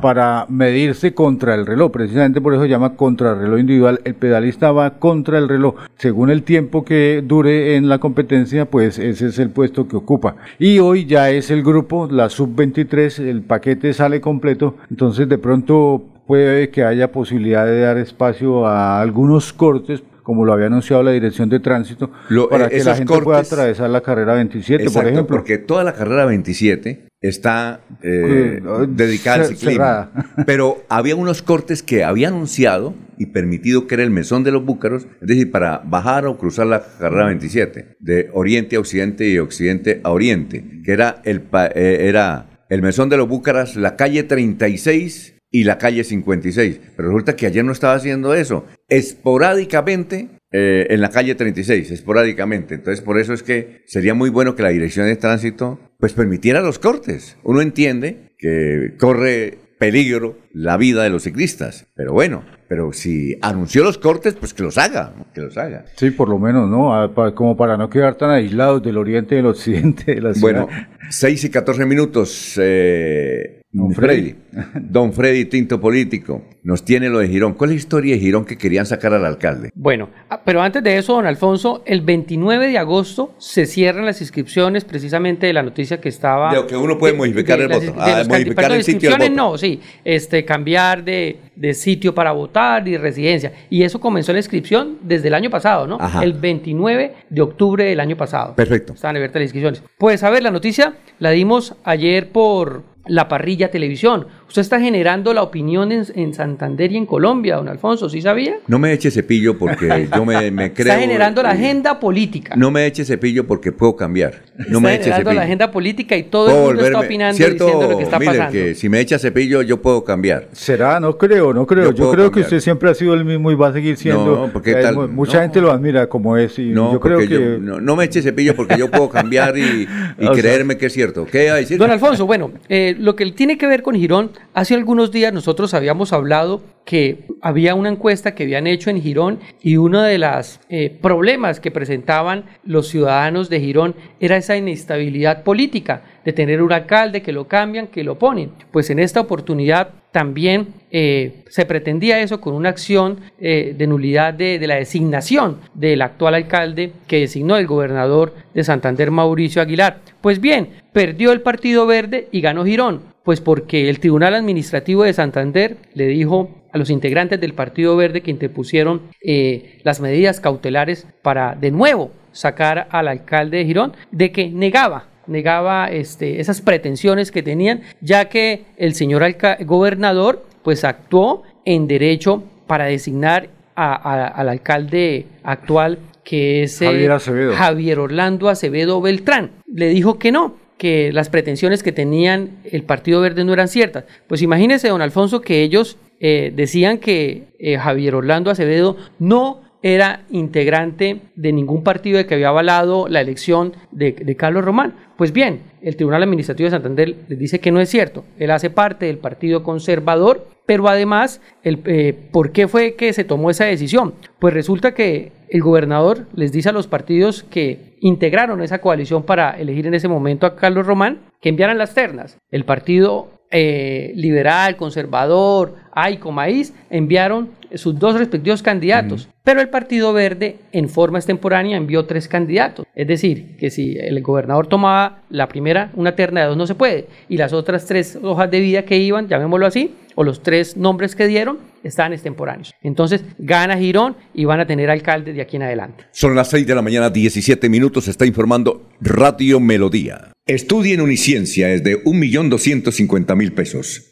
para medirse contra el reloj. Precisamente por eso se llama contrarreloj individual. El pedalista va contra el reloj. Según el tiempo que dure en la competencia, pues ese es el puesto que ocupa. Y hoy ya es el grupo, la sub-23, el paquete sale completo. Entonces de pronto puede que haya posibilidad de dar espacio a algunos cortes como lo había anunciado la Dirección de Tránsito, para que la gente pueda atravesar la carrera 27, por ejemplo. Porque toda la carrera 27 está eh, dedicada al ciclismo. Pero había unos cortes que había anunciado y permitido que era el mesón de los búcaros, es decir, para bajar o cruzar la carrera 27, de oriente a occidente y occidente a oriente, que era el, eh, era el mesón de los búcaras, la calle 36 y la calle 56. Pero resulta que ayer no estaba haciendo eso. Esporádicamente eh, en la calle 36, esporádicamente. Entonces, por eso es que sería muy bueno que la dirección de tránsito pues permitiera los cortes. Uno entiende que corre peligro la vida de los ciclistas, pero bueno, pero si anunció los cortes, pues que los haga, que los haga. Sí, por lo menos, ¿no? Como para no quedar tan aislados del oriente y del occidente de la ciudad. Bueno, 6 y 14 minutos. Eh, Don Freddy. Don Freddy Tinto Político, nos tiene lo de Girón. ¿Cuál es la historia de Girón que querían sacar al alcalde? Bueno, ah, pero antes de eso, don Alfonso, el 29 de agosto se cierran las inscripciones precisamente de la noticia que estaba... De que uno puede modificar el voto. Ah, modificar el sitio del voto. no, sí. Este, cambiar de, sitio para votar y residencia. Y eso comenzó la inscripción desde el año pasado, ¿no? El 29 de octubre del año pasado. Perfecto. Estaban abiertas las inscripciones. Pues a ver, la noticia la dimos ayer por la parrilla televisión. Usted está generando la opinión en, Santander y en Colombia, don Alfonso, ¿sí sabía? No me eche cepillo porque yo me, creo... Está generando la agenda política. No me eche cepillo porque puedo cambiar. No está me eche generando la agenda política y todo el mundo está opinando y diciendo lo que está pasando. que si me echa cepillo yo puedo cambiar. Será, no creo, no creo. Yo, creo que usted siempre ha sido el mismo y va a seguir siendo. No, porque tal, mucha gente lo admira como es y no, yo creo que... no, me eche cepillo porque yo puedo cambiar y, creerme que es cierto. ¿Qué a decir? Don Alfonso, bueno, eh, lo que tiene que ver con Girón, hace algunos días nosotros habíamos hablado que había una encuesta que habían hecho en Girón y uno de los eh, problemas que presentaban los ciudadanos de Girón era esa inestabilidad política, de tener un alcalde que lo cambian, que lo ponen. Pues en esta oportunidad también eh, se pretendía eso con una acción eh, de nulidad de, la designación del actual alcalde que designó el gobernador de Santander, Mauricio Aguilar. Pues bien, perdió el Partido Verde y ganó Girón. Pues porque el Tribunal Administrativo de Santander le dijo a los integrantes del Partido Verde que interpusieron eh, las medidas cautelares para de nuevo sacar al alcalde de Girón de que negaba negaba este, esas pretensiones que tenían, ya que el señor gobernador pues actuó en derecho para designar al alcalde actual que es Javier, Javier Orlando Acevedo Beltrán. Le dijo que no, que las pretensiones que tenían el Partido Verde no eran ciertas. Pues imagínese, don Alfonso, que ellos eh, decían que eh, Javier Orlando Acevedo no era integrante de ningún partido de que había avalado la elección de, Carlos Román. Pues bien, el Tribunal Administrativo de Santander les dice que no es cierto. Él hace parte del Partido Conservador, pero además, el, eh, ¿por qué fue que se tomó esa decisión? Pues resulta que el gobernador les dice a los partidos que integraron esa coalición para elegir en ese momento a Carlos Román que enviaran las ternas. El Partido eh, liberal, conservador, AICO, Maíz, enviaron sus dos respectivos candidatos. Pero el Partido Verde, en forma extemporánea, envió tres candidatos. Es decir, que si el gobernador tomaba la primera, una terna de dos no se puede, y las otras tres hojas de vida que iban, llamémoslo así, o los tres nombres que dieron, estaban extemporáneos. Entonces, gana Girón y van a tener alcalde de aquí en adelante. Son las 6 de la mañana, 17 minutos, está informando Radio Melodía. Estudia en Uniciencia es de 1.250.000 pesos.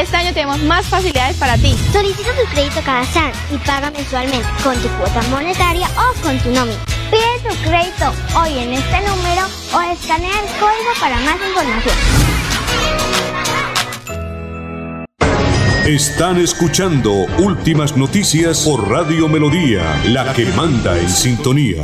Este año tenemos más facilidades para ti. Solicita tu crédito cada SAN y paga mensualmente con tu cuota monetaria o con tu nómina. Pide tu crédito hoy en este número o escanea el código para más información. Están escuchando Últimas Noticias por Radio Melodía, la que manda en sintonía.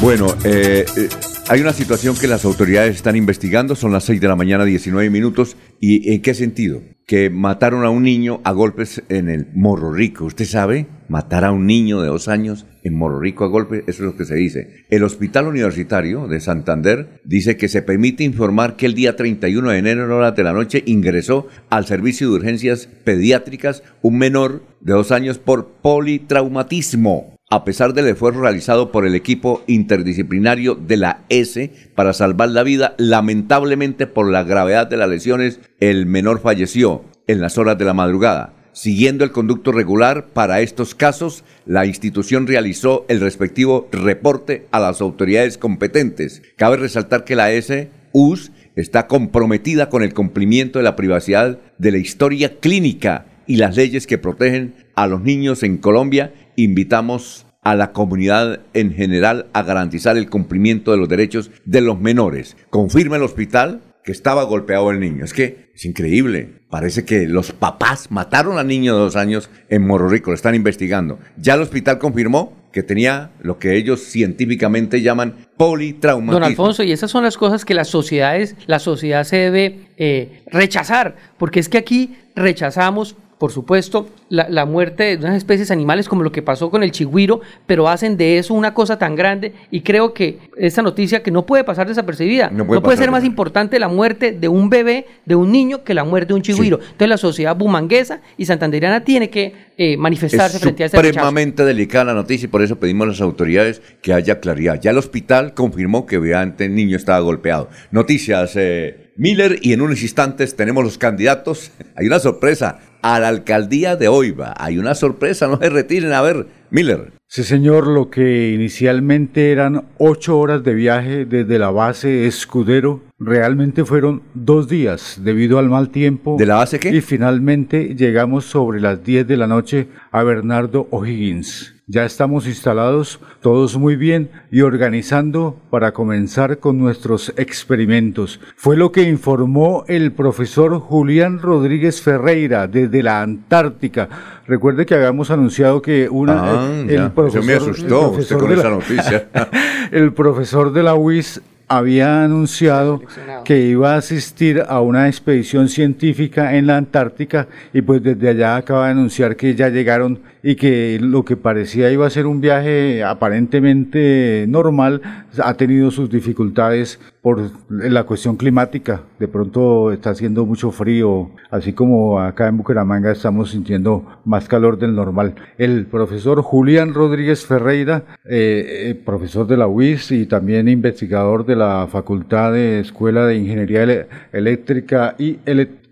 Bueno, eh, eh, hay una situación que las autoridades están investigando, son las 6 de la mañana, 19 minutos, ¿y en qué sentido? Que mataron a un niño a golpes en el Morro Rico. ¿Usted sabe? Matar a un niño de dos años en Morro Rico a golpes, eso es lo que se dice. El Hospital Universitario de Santander dice que se permite informar que el día 31 de enero en horas de la noche ingresó al servicio de urgencias pediátricas un menor de dos años por politraumatismo a pesar del esfuerzo realizado por el equipo interdisciplinario de la S para salvar la vida, lamentablemente por la gravedad de las lesiones, el menor falleció en las horas de la madrugada. Siguiendo el conducto regular para estos casos, la institución realizó el respectivo reporte a las autoridades competentes. Cabe resaltar que la S.U.S. está comprometida con el cumplimiento de la privacidad de la historia clínica y las leyes que protegen a los niños en Colombia invitamos a la comunidad en general a garantizar el cumplimiento de los derechos de los menores. Confirma el hospital que estaba golpeado el niño. Es que es increíble. Parece que los papás mataron al niño de dos años en Morro Rico. Lo están investigando. Ya el hospital confirmó que tenía lo que ellos científicamente llaman politraumatismo. Don Alfonso, y esas son las cosas que las sociedades, la sociedad se debe eh, rechazar, porque es que aquí rechazamos por supuesto, la, muerte de unas especies animales como lo que pasó con el chigüiro, pero hacen de eso una cosa tan grande y creo que esta noticia que no puede pasar desapercibida, no puede, ser más importante la muerte de un bebé, de un niño, que la muerte de un chigüiro. Entonces la sociedad bumanguesa y santanderiana tiene que eh, manifestarse frente a este supremamente delicada la noticia y por eso pedimos a las autoridades que haya claridad. Ya el hospital confirmó que obviamente el niño estaba golpeado. Noticias... Eh, Miller y en unos instantes tenemos los candidatos. Hay una sorpresa a la alcaldía de Oiva. Hay una sorpresa, no se retiren. A ver, Miller. Sí, señor, lo que inicialmente eran ocho horas de viaje desde la base Escudero, realmente fueron dos días debido al mal tiempo. ¿De la base qué? Y finalmente llegamos sobre las 10 de la noche a Bernardo O'Higgins. Ya estamos instalados, todos muy bien y organizando para comenzar con nuestros experimentos. Fue lo que informó el profesor Julián Rodríguez Ferreira desde la Antártica. Recuerde que habíamos anunciado que una ah, el profesor, me asustó usted con esa noticia. el profesor de la UIS había anunciado que iba a asistir a una expedición científica en la Antártica y pues desde allá acaba de anunciar que ya llegaron y que lo que parecía iba a ser un viaje aparentemente normal ha tenido sus dificultades por la cuestión climática. De pronto está haciendo mucho frío, así como acá en Bucaramanga estamos sintiendo más calor del normal. El profesor Julián Rodríguez Ferreira, eh, eh, profesor de la UIS y también investigador de la Facultad de Escuela de Ingeniería Eléctrica y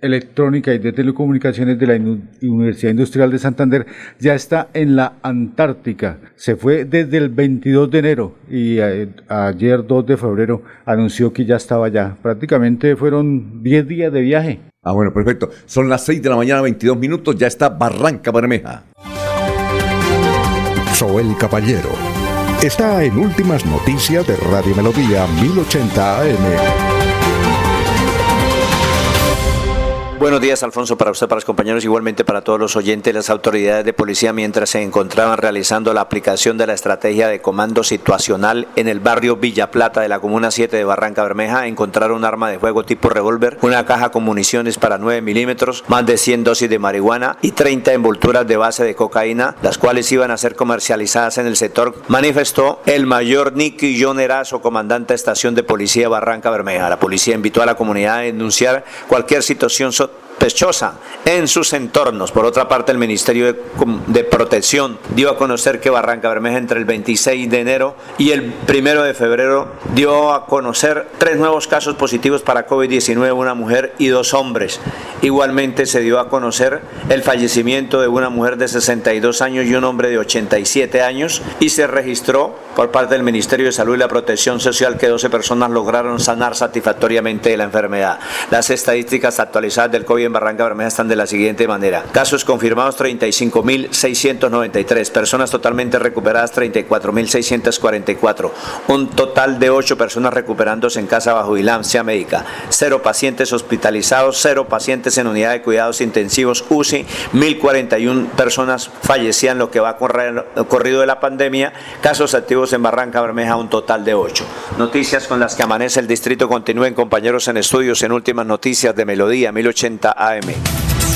Electrónica y de Telecomunicaciones de la Universidad Industrial de Santander, ya está en la Antártica. Se fue desde el 22 de enero y ayer 2 de febrero anunció que ya estaba allá. Prácticamente fueron 10 días de viaje. Ah, bueno, perfecto. Son las 6 de la mañana, 22 minutos, ya está Barranca Bermeja. Soel Caballero está en Últimas Noticias de Radio Melodía 1080 AM. Buenos días, Alfonso, para usted, para los compañeros, igualmente para todos los oyentes. Las autoridades de policía, mientras se encontraban realizando la aplicación de la estrategia de comando situacional en el barrio Villa Plata de la Comuna 7 de Barranca Bermeja, encontraron un arma de fuego tipo revólver, una caja con municiones para 9 milímetros, más de 100 dosis de marihuana y 30 envolturas de base de cocaína, las cuales iban a ser comercializadas en el sector, manifestó el mayor Nicky John comandante de estación de policía Barranca Bermeja. La policía invitó a la comunidad a denunciar cualquier situación 첫 sospechosa en sus entornos. Por otra parte, el Ministerio de, Protección dio a conocer que Barranca Bermeja entre el 26 de enero y el 1 de febrero dio a conocer tres nuevos casos positivos para COVID-19, una mujer y dos hombres. Igualmente se dio a conocer el fallecimiento de una mujer de 62 años y un hombre de 87 años y se registró por parte del Ministerio de Salud y la Protección Social que 12 personas lograron sanar satisfactoriamente de la enfermedad. Las estadísticas actualizadas del COVID en Barranca Bermeja están de la siguiente manera. Casos confirmados 35.693, personas totalmente recuperadas 34.644, un total de 8 personas recuperándose en casa bajo vigilancia médica, 0 pacientes hospitalizados, 0 pacientes en unidad de cuidados intensivos UCI, 1.041 personas fallecían lo que va corrido de la pandemia, casos activos en Barranca Bermeja un total de 8. Noticias con las que amanece el distrito. Continúen compañeros en estudios en últimas noticias de Melodía 1080 AM.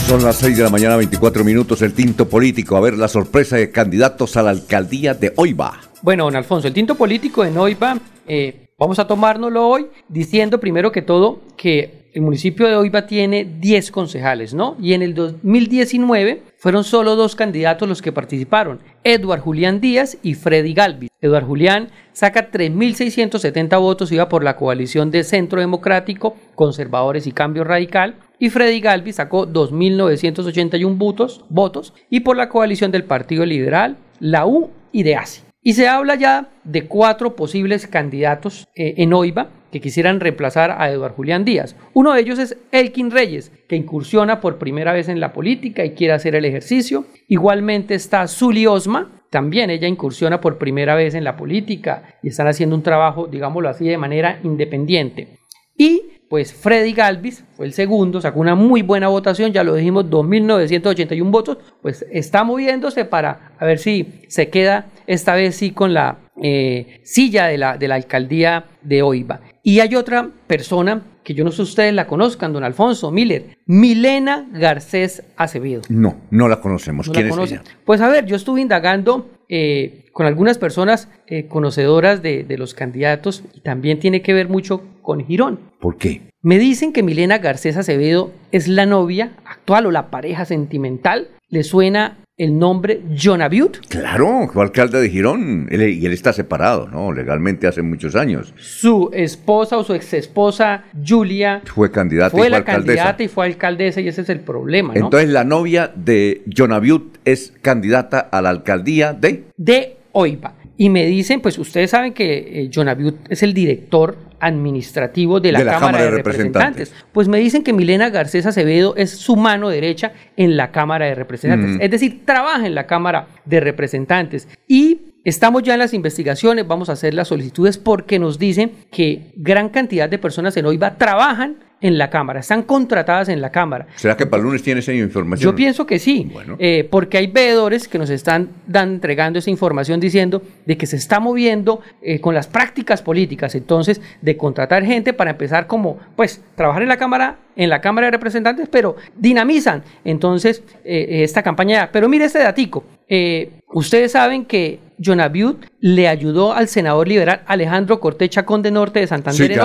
Son las 6 de la mañana, 24 minutos, el tinto político. A ver la sorpresa de candidatos a la alcaldía de Oiba. Bueno, don Alfonso, el tinto político de Oiba, eh, vamos a tomárnoslo hoy diciendo primero que todo que el municipio de Oiba tiene 10 concejales, ¿no? Y en el 2019 fueron solo dos candidatos los que participaron, Eduard Julián Díaz y Freddy Galvis. Eduard Julián saca 3.670 votos, iba por la coalición de Centro Democrático, Conservadores y Cambio Radical, y Freddy Galvis sacó 2.981 votos, y por la coalición del Partido Liberal, la U y de ASI. Y se habla ya de cuatro posibles candidatos eh, en OIVA que quisieran reemplazar a Eduardo Julián Díaz. Uno de ellos es Elkin Reyes, que incursiona por primera vez en la política y quiere hacer el ejercicio. Igualmente está Zuli Osma, también ella incursiona por primera vez en la política y están haciendo un trabajo, digámoslo así, de manera independiente. Y pues Freddy Galvis fue el segundo, sacó una muy buena votación, ya lo dijimos, 2.981 votos, pues está moviéndose para a ver si se queda esta vez sí con la eh, silla de la, de la alcaldía de Oiva. Y hay otra persona que yo no sé si ustedes la conozcan, don Alfonso Miller, Milena Garcés Acevedo. No, no la conocemos. ¿Quién es ella? Pues a ver, yo estuve indagando eh, con algunas personas eh, conocedoras de, de, los candidatos y también tiene que ver mucho con Girón. ¿Por qué? Me dicen que Milena Garcés Acevedo es la novia actual o la pareja sentimental. Le suena el nombre John Abiut. Claro, fue alcalde de Girón y él está separado, ¿no? Legalmente hace muchos años. Su esposa o su ex esposa Julia fue candidata fue y fue la candidata y fue alcaldesa y ese es el problema, ¿no? Entonces la novia de John Abiut es candidata a la alcaldía de de Oiva. Y me dicen, pues ustedes saben que eh, John Abiut es el director administrativo de la, Cámara, de, representantes. Pues me dicen que Milena Garcés Acevedo es su mano derecha en la Cámara de Representantes. Es decir, trabaja en la Cámara de Representantes. Y Estamos ya en las investigaciones, vamos a hacer las solicitudes porque nos dicen que gran cantidad de personas en OIVA trabajan en la Cámara, están contratadas en la Cámara. ¿Será que para el lunes tiene esa información? Yo pienso que sí, eh, porque hay veedores que nos están entregando esa información diciendo de que se está moviendo eh, con las prácticas políticas, entonces, de contratar gente para empezar como, pues, trabajar en la Cámara en la Cámara de Representantes, pero dinamizan entonces eh, esta campaña. Pero mire este datico. Eh, ustedes saben que Jonaviud le ayudó al senador liberal Alejandro Cortés Chacón de Norte de Santander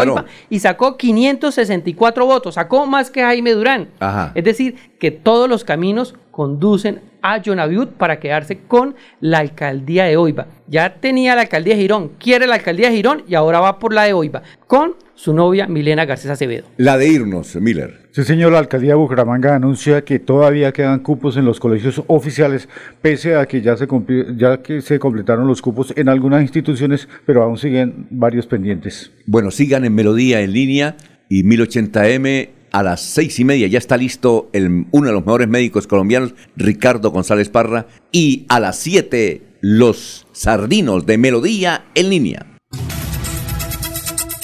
y sacó 564 votos, sacó más que Jaime Durán. Es decir, que todos los caminos conducen a Jonaviud para quedarse con la alcaldía de Oiva. Ya tenía la alcaldía de Girón, quiere la alcaldía de Girón y ahora va por la de Oiva, con su novia Milena Garcés Acevedo. La de irnos, Miller. Sí, señor, la alcaldía de Bucaramanga anuncia que todavía quedan cupos en los colegios oficiales, pese a que ya se, ya que se completaron los cupos en algunas instituciones, pero aún siguen varios pendientes. Bueno, sigan en Melodía en línea y 1080M a las seis y media ya está listo el, uno de los mejores médicos colombianos, Ricardo González Parra, y a las siete los sardinos de Melodía en línea.